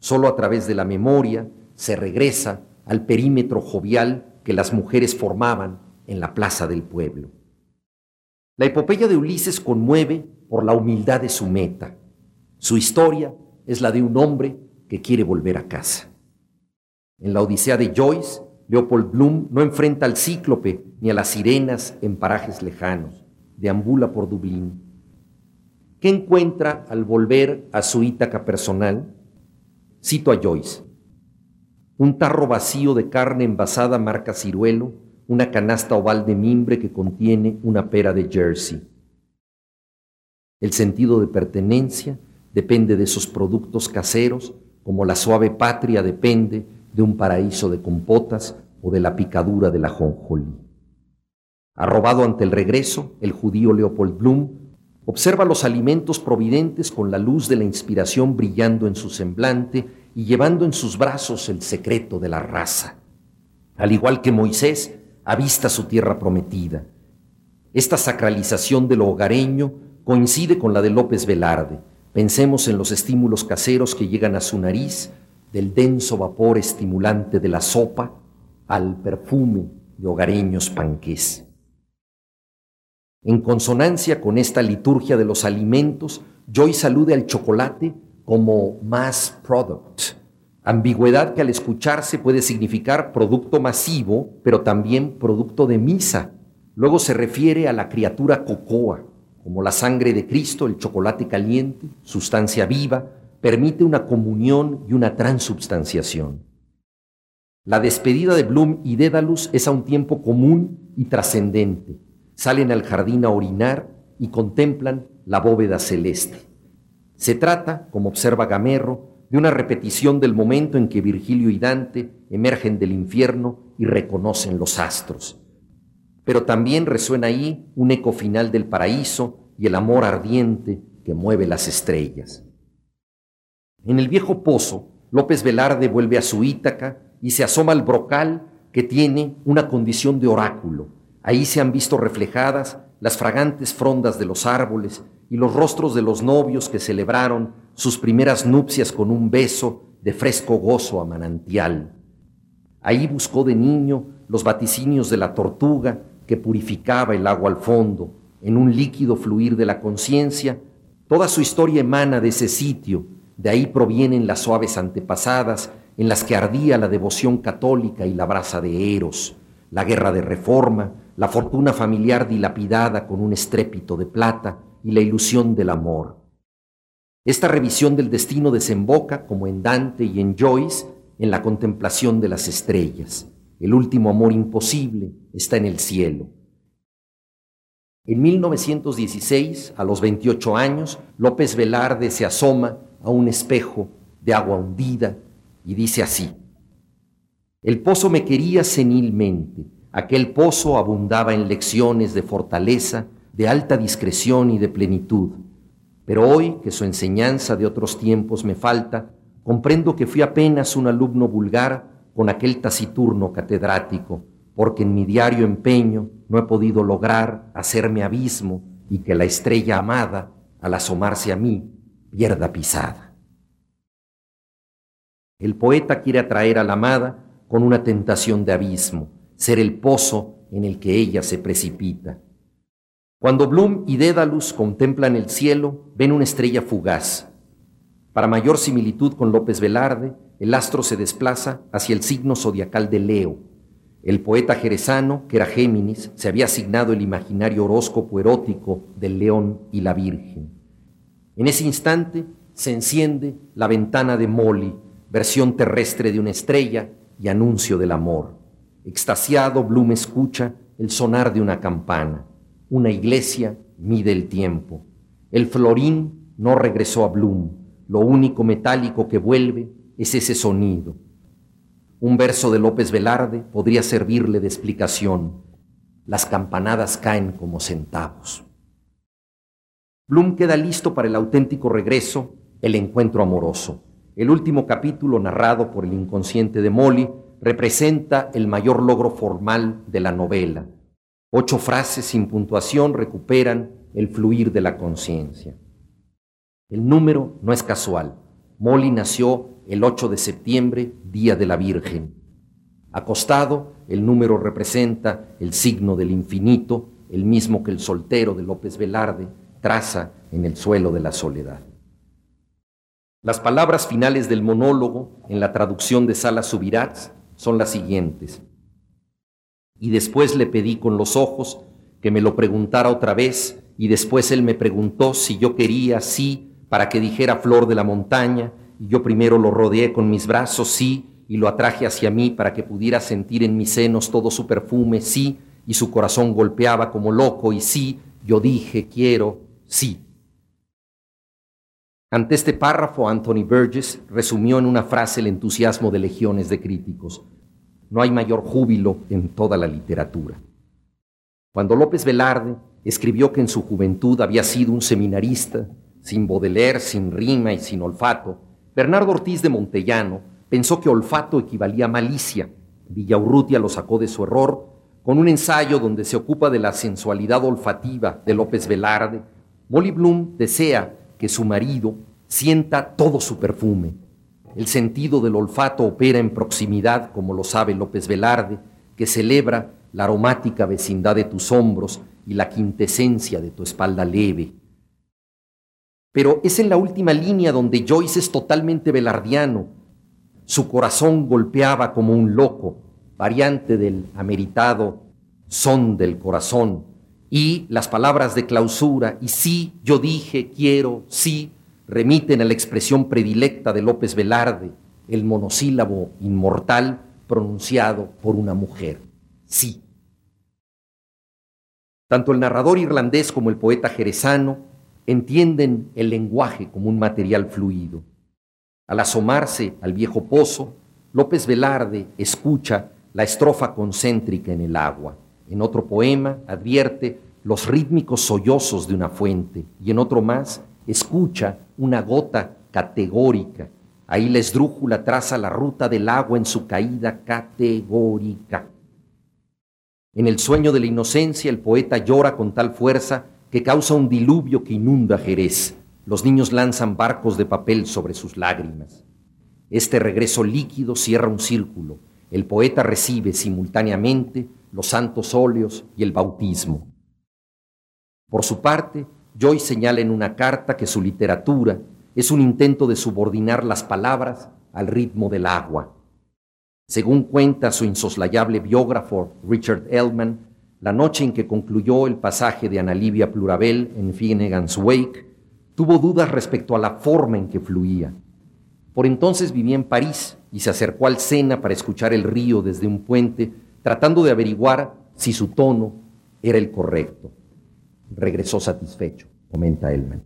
Solo a través de la memoria se regresa al perímetro jovial que las mujeres formaban en la plaza del pueblo. La epopeya de Ulises conmueve por la humildad de su meta. Su historia es la de un hombre que quiere volver a casa. En la Odisea de Joyce, Leopold Bloom no enfrenta al cíclope ni a las sirenas en parajes lejanos, deambula por Dublín. ¿Qué encuentra al volver a su Ítaca personal? Cito a Joyce. Un tarro vacío de carne envasada marca ciruelo, una canasta oval de mimbre que contiene una pera de Jersey. El sentido de pertenencia depende de esos productos caseros, como la suave patria depende de un paraíso de compotas o de la picadura de la jonjolí. Arrobado ante el regreso, el judío Leopold Bloom observa los alimentos providentes con la luz de la inspiración brillando en su semblante y llevando en sus brazos el secreto de la raza. Al igual que Moisés, avista su tierra prometida. Esta sacralización de lo hogareño coincide con la de López Velarde. Pensemos en los estímulos caseros que llegan a su nariz del denso vapor estimulante de la sopa al perfume de hogareños panqués. En consonancia con esta liturgia de los alimentos, Joyce alude al chocolate como mass product, ambigüedad que al escucharse puede significar producto masivo, pero también producto de misa. Luego se refiere a la criatura cocoa, como la sangre de Cristo, el chocolate caliente, sustancia viva, permite una comunión y una transubstanciación. La despedida de Bloom y Dédalus es a un tiempo común y trascendente. salen al jardín a orinar y contemplan la bóveda celeste. Se trata, como observa Gamerro, de una repetición del momento en que Virgilio y Dante emergen del infierno y reconocen los astros. Pero también resuena ahí un eco final del paraíso y el amor ardiente que mueve las estrellas. En el viejo pozo, López Velarde vuelve a su Ítaca y se asoma al brocal que tiene una condición de oráculo. Ahí se han visto reflejadas las fragantes frondas de los árboles y los rostros de los novios que celebraron sus primeras nupcias con un beso de fresco gozo a manantial. Ahí buscó de niño los vaticinios de la tortuga que purificaba el agua al fondo, en un líquido fluir de la conciencia. Toda su historia emana de ese sitio, de ahí provienen las suaves antepasadas en las que ardía la devoción católica y la brasa de Eros, la guerra de reforma, la fortuna familiar dilapidada con un estrépito de plata y la ilusión del amor. Esta revisión del destino desemboca, como en Dante y en Joyce, en la contemplación de las estrellas. El último amor imposible está en el cielo. En 1916, a los 28 años, López Velarde se asoma a un espejo de agua hundida y dice así, El pozo me quería senilmente, aquel pozo abundaba en lecciones de fortaleza, de alta discreción y de plenitud. Pero hoy, que su enseñanza de otros tiempos me falta, comprendo que fui apenas un alumno vulgar con aquel taciturno catedrático, porque en mi diario empeño no he podido lograr hacerme abismo y que la estrella amada, al asomarse a mí, pierda pisada. El poeta quiere atraer a la amada con una tentación de abismo, ser el pozo en el que ella se precipita. Cuando Bloom y Dédalus contemplan el cielo, ven una estrella fugaz. Para mayor similitud con López Velarde, el astro se desplaza hacia el signo zodiacal de Leo. El poeta jerezano, que era Géminis, se había asignado el imaginario horóscopo erótico del león y la virgen. En ese instante se enciende la ventana de Molly, versión terrestre de una estrella y anuncio del amor. Extasiado, Bloom escucha el sonar de una campana. Una iglesia mide el tiempo. El florín no regresó a Bloom. Lo único metálico que vuelve es ese sonido. Un verso de López Velarde podría servirle de explicación. Las campanadas caen como centavos. Bloom queda listo para el auténtico regreso, el encuentro amoroso. El último capítulo, narrado por el inconsciente de Molly, representa el mayor logro formal de la novela. Ocho frases sin puntuación recuperan el fluir de la conciencia. El número no es casual. Molly nació el 8 de septiembre, Día de la Virgen. Acostado, el número representa el signo del infinito, el mismo que el soltero de López Velarde traza en el suelo de la soledad. Las palabras finales del monólogo en la traducción de Salas Subirats son las siguientes. Y después le pedí con los ojos que me lo preguntara otra vez, y después él me preguntó si yo quería, sí, para que dijera flor de la montaña, y yo primero lo rodeé con mis brazos, sí, y lo atraje hacia mí para que pudiera sentir en mis senos todo su perfume, sí, y su corazón golpeaba como loco, y sí, yo dije, quiero, sí. Ante este párrafo, Anthony Burgess resumió en una frase el entusiasmo de legiones de críticos. No hay mayor júbilo en toda la literatura. Cuando López Velarde escribió que en su juventud había sido un seminarista, sin Baudelaire, sin rima y sin olfato, Bernardo Ortiz de Montellano pensó que olfato equivalía a malicia. Villaurrutia lo sacó de su error con un ensayo donde se ocupa de la sensualidad olfativa de López Velarde. Molly Bloom desea que su marido sienta todo su perfume. El sentido del olfato opera en proximidad, como lo sabe López Velarde, que celebra la aromática vecindad de tus hombros y la quintesencia de tu espalda leve. Pero es en la última línea donde Joyce es totalmente velardiano. Su corazón golpeaba como un loco, variante del ameritado son del corazón, y las palabras de clausura, y sí, yo dije, quiero, sí, remiten a la expresión predilecta de López Velarde, el monosílabo inmortal pronunciado por una mujer, sí. Tanto el narrador irlandés como el poeta jerezano entienden el lenguaje como un material fluido. Al asomarse al viejo pozo, López Velarde escucha la estrofa concéntrica en el agua. En otro poema advierte los rítmicos sollozos de una fuente y en otro más escucha una gota categórica. Ahí la esdrújula traza la ruta del agua en su caída categórica. En el sueño de la inocencia el poeta llora con tal fuerza que causa un diluvio que inunda Jerez. Los niños lanzan barcos de papel sobre sus lágrimas. Este regreso líquido cierra un círculo. El poeta recibe simultáneamente los santos óleos y el bautismo. Por su parte, Joyce señala en una carta que su literatura es un intento de subordinar las palabras al ritmo del agua. Según cuenta su insoslayable biógrafo Richard Ellman, la noche en que concluyó el pasaje de Analivia Plurabel en Finnegan's Wake, tuvo dudas respecto a la forma en que fluía. Por entonces vivía en París y se acercó al Sena para escuchar el río desde un puente, tratando de averiguar si su tono era el correcto. Regresó satisfecho, comenta Elman.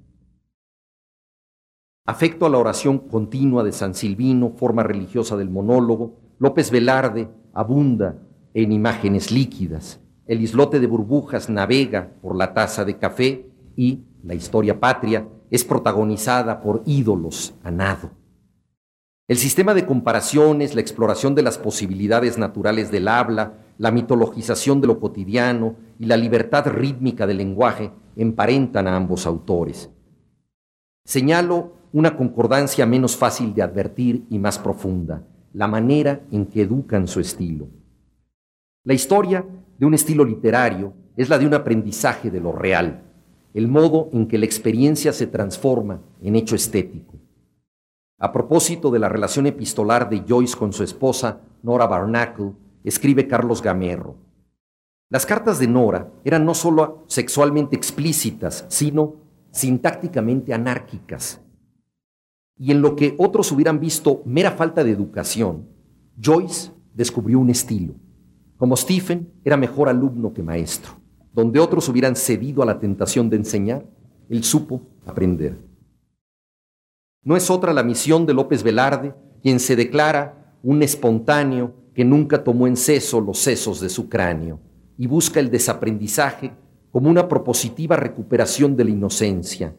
Afecto a la oración continua de San Silvino, forma religiosa del monólogo, López Velarde abunda en imágenes líquidas. El islote de burbujas navega por la taza de café y la historia patria es protagonizada por ídolos a nado. El sistema de comparaciones, la exploración de las posibilidades naturales del habla, la mitologización de lo cotidiano y la libertad rítmica del lenguaje emparentan a ambos autores. Señalo una concordancia menos fácil de advertir y más profunda la manera en que educan su estilo. La historia de un estilo literario es la de un aprendizaje de lo real, el modo en que la experiencia se transforma en hecho estético. A propósito de la relación epistolar de Joyce con su esposa, Nora Barnacle, escribe Carlos Gamerro. Las cartas de Nora eran no solo sexualmente explícitas, sino sintácticamente anárquicas y en lo que otros hubieran visto mera falta de educación, Joyce descubrió un estilo. Como Stephen era mejor alumno que maestro. Donde otros hubieran cedido a la tentación de enseñar, él supo aprender. No es otra la misión de López Velarde, quien se declara un espontáneo que nunca tomó en seso los sesos de su cráneo y busca el desaprendizaje como una propositiva recuperación de la inocencia,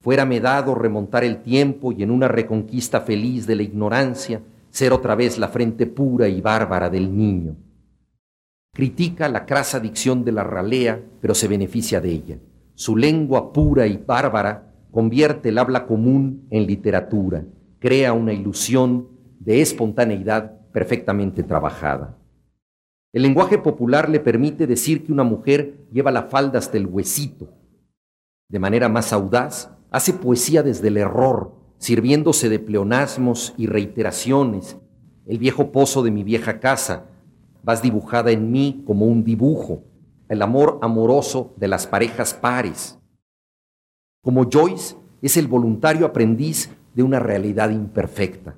Fuérame dado remontar el tiempo y en una reconquista feliz de la ignorancia ser otra vez la frente pura y bárbara del niño. Critica la crasa dicción de la ralea, pero se beneficia de ella. Su lengua pura y bárbara convierte el habla común en literatura, crea una ilusión de espontaneidad perfectamente trabajada. El lenguaje popular le permite decir que una mujer lleva la falda hasta el huesito. De manera más audaz, Hace poesía desde el error, sirviéndose de pleonasmos y reiteraciones. El viejo pozo de mi vieja casa, vas dibujada en mí como un dibujo, el amor amoroso de las parejas pares. Como Joyce es el voluntario aprendiz de una realidad imperfecta.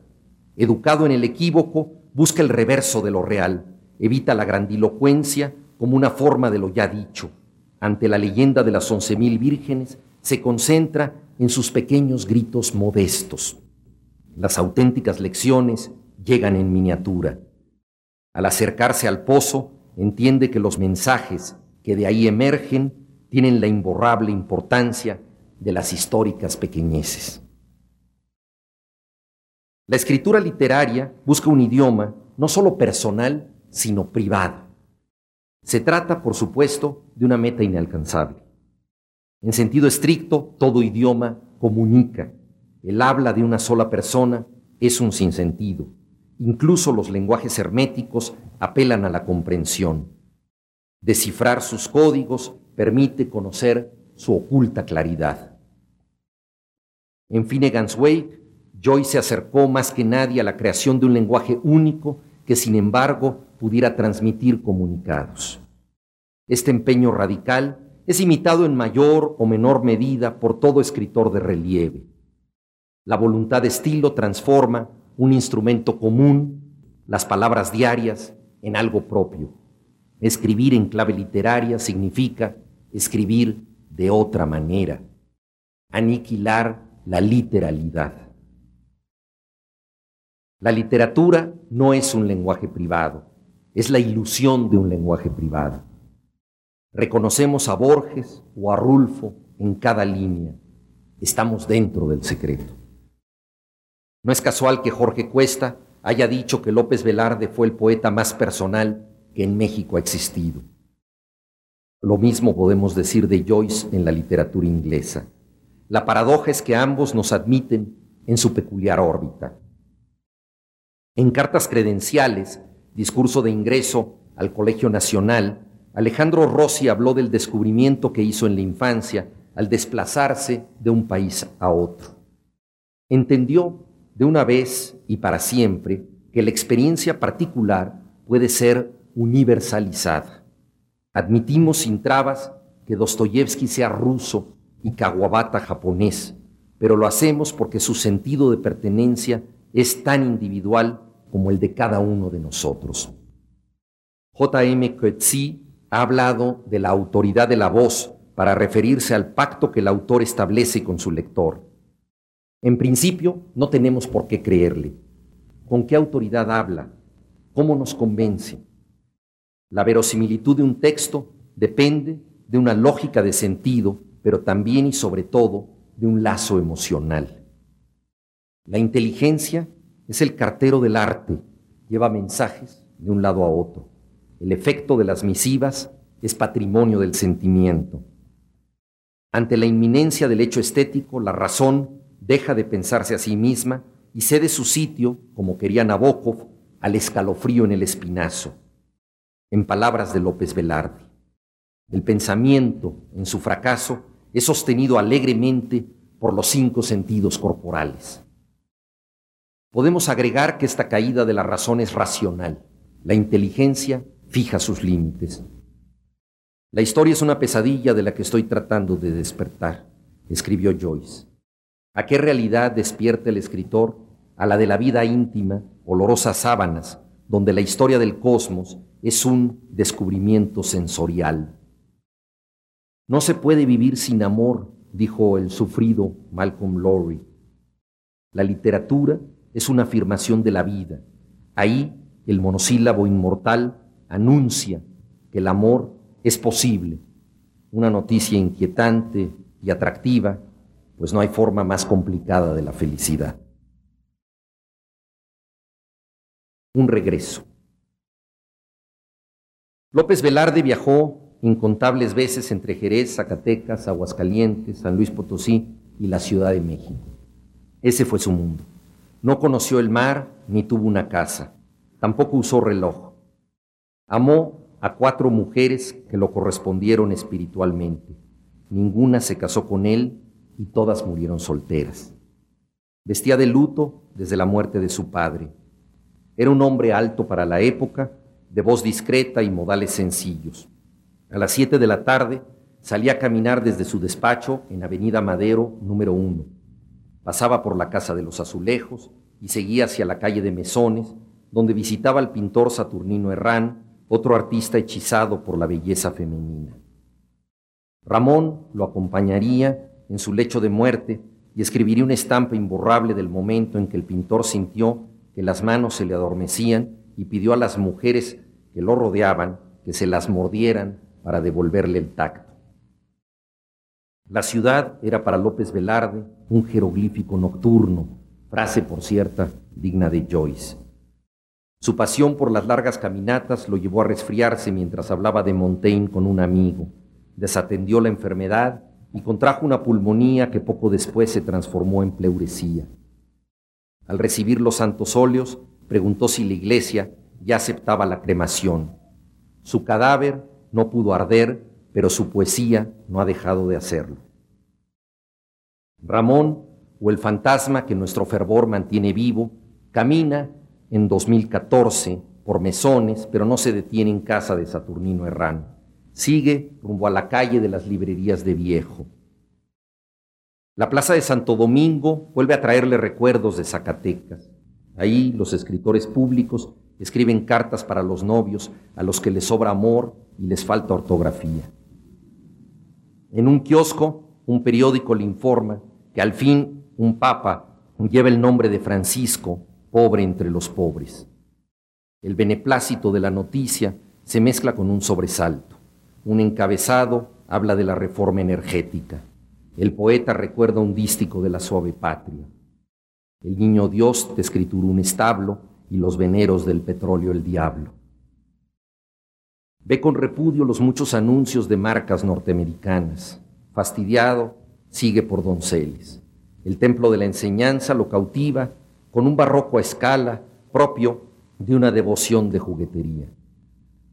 Educado en el equívoco, busca el reverso de lo real, evita la grandilocuencia como una forma de lo ya dicho. Ante la leyenda de las once mil vírgenes, se concentra en sus pequeños gritos modestos. Las auténticas lecciones llegan en miniatura. Al acercarse al pozo, entiende que los mensajes que de ahí emergen tienen la imborrable importancia de las históricas pequeñeces. La escritura literaria busca un idioma no solo personal, sino privado. Se trata, por supuesto, de una meta inalcanzable. En sentido estricto, todo idioma comunica. El habla de una sola persona es un sinsentido. Incluso los lenguajes herméticos apelan a la comprensión. Descifrar sus códigos permite conocer su oculta claridad. En Finnegan's Wake, Joyce se acercó más que nadie a la creación de un lenguaje único que sin embargo pudiera transmitir comunicados. Este empeño radical es imitado en mayor o menor medida por todo escritor de relieve. La voluntad de estilo transforma un instrumento común, las palabras diarias, en algo propio. Escribir en clave literaria significa escribir de otra manera, aniquilar la literalidad. La literatura no es un lenguaje privado, es la ilusión de un lenguaje privado. Reconocemos a Borges o a Rulfo en cada línea. Estamos dentro del secreto. No es casual que Jorge Cuesta haya dicho que López Velarde fue el poeta más personal que en México ha existido. Lo mismo podemos decir de Joyce en la literatura inglesa. La paradoja es que ambos nos admiten en su peculiar órbita. En cartas credenciales, discurso de ingreso al Colegio Nacional, Alejandro Rossi habló del descubrimiento que hizo en la infancia al desplazarse de un país a otro. Entendió de una vez y para siempre que la experiencia particular puede ser universalizada. Admitimos sin trabas que Dostoyevsky sea ruso y Kawabata japonés, pero lo hacemos porque su sentido de pertenencia es tan individual como el de cada uno de nosotros. J.M. Coetzee ha hablado de la autoridad de la voz para referirse al pacto que el autor establece con su lector. En principio, no tenemos por qué creerle. ¿Con qué autoridad habla? ¿Cómo nos convence? La verosimilitud de un texto depende de una lógica de sentido, pero también y sobre todo de un lazo emocional. La inteligencia es el cartero del arte, lleva mensajes de un lado a otro. El efecto de las misivas es patrimonio del sentimiento. Ante la inminencia del hecho estético, la razón deja de pensarse a sí misma y cede su sitio, como quería Nabokov, al escalofrío en el espinazo. En palabras de López Velarde, el pensamiento, en su fracaso, es sostenido alegremente por los cinco sentidos corporales. Podemos agregar que esta caída de la razón es racional. La inteligencia fija sus límites. La historia es una pesadilla de la que estoy tratando de despertar, escribió Joyce. ¿A qué realidad despierta el escritor? A la de la vida íntima, olorosas sábanas, donde la historia del cosmos es un descubrimiento sensorial. No se puede vivir sin amor, dijo el sufrido Malcolm Lowry. La literatura es una afirmación de la vida. Ahí el monosílabo inmortal anuncia que el amor es posible. Una noticia inquietante y atractiva, pues no hay forma más complicada de la felicidad. Un regreso. López Velarde viajó incontables veces entre Jerez, Zacatecas, Aguascalientes, San Luis Potosí y la Ciudad de México. Ese fue su mundo. No conoció el mar ni tuvo una casa. Tampoco usó reloj. Amó a cuatro mujeres que lo correspondieron espiritualmente. Ninguna se casó con él y todas murieron solteras. Vestía de luto desde la muerte de su padre. Era un hombre alto para la época, de voz discreta y modales sencillos. A las siete de la tarde salía a caminar desde su despacho en Avenida Madero número uno Pasaba por la Casa de los Azulejos y seguía hacia la calle de Mesones, donde visitaba al pintor Saturnino Herrán, otro artista hechizado por la belleza femenina. Ramón lo acompañaría en su lecho de muerte y escribiría una estampa imborrable del momento en que el pintor sintió que las manos se le adormecían y pidió a las mujeres que lo rodeaban que se las mordieran para devolverle el tacto. La ciudad era para López Velarde un jeroglífico nocturno, frase por cierta digna de Joyce. Su pasión por las largas caminatas lo llevó a resfriarse mientras hablaba de Montaigne con un amigo. Desatendió la enfermedad y contrajo una pulmonía que poco después se transformó en pleuresía. Al recibir los santos óleos, preguntó si la iglesia ya aceptaba la cremación. Su cadáver no pudo arder pero su poesía no ha dejado de hacerlo. Ramón, o el fantasma que nuestro fervor mantiene vivo, camina en 2014 por mesones, pero no se detiene en casa de Saturnino Herrán. Sigue rumbo a la calle de las librerías de Viejo. La plaza de Santo Domingo vuelve a traerle recuerdos de Zacatecas. Ahí los escritores públicos Escriben cartas para los novios a los que les sobra amor y les falta ortografía. En un kiosco, un periódico le informa que al fin un papa lleva el nombre de Francisco, pobre entre los pobres. El beneplácito de la noticia se mezcla con un sobresalto. Un encabezado habla de la reforma energética. El poeta recuerda un dístico de la suave patria. El niño Dios te escrituró un establo y los veneros del petróleo el diablo. Ve con repudio los muchos anuncios de marcas norteamericanas. Fastidiado, sigue por donceles. El templo de la enseñanza lo cautiva con un barroco a escala propio de una devoción de juguetería.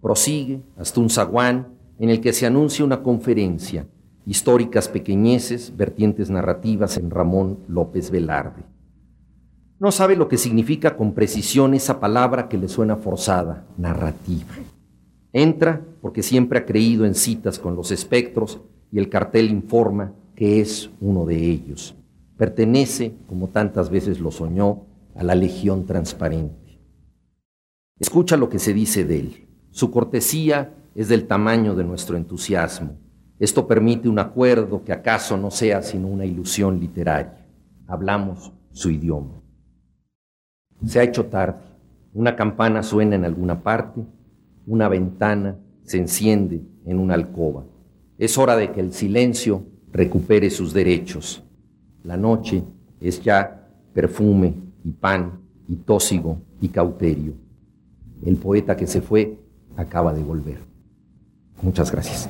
Prosigue hasta un zaguán en el que se anuncia una conferencia, históricas pequeñeces, vertientes narrativas en Ramón López Velarde. No sabe lo que significa con precisión esa palabra que le suena forzada, narrativa. Entra porque siempre ha creído en citas con los espectros y el cartel informa que es uno de ellos. Pertenece, como tantas veces lo soñó, a la Legión Transparente. Escucha lo que se dice de él. Su cortesía es del tamaño de nuestro entusiasmo. Esto permite un acuerdo que acaso no sea sino una ilusión literaria. Hablamos su idioma. Se ha hecho tarde. Una campana suena en alguna parte, una ventana se enciende en una alcoba. Es hora de que el silencio recupere sus derechos. La noche es ya perfume y pan y tósigo y cauterio. El poeta que se fue acaba de volver. Muchas gracias.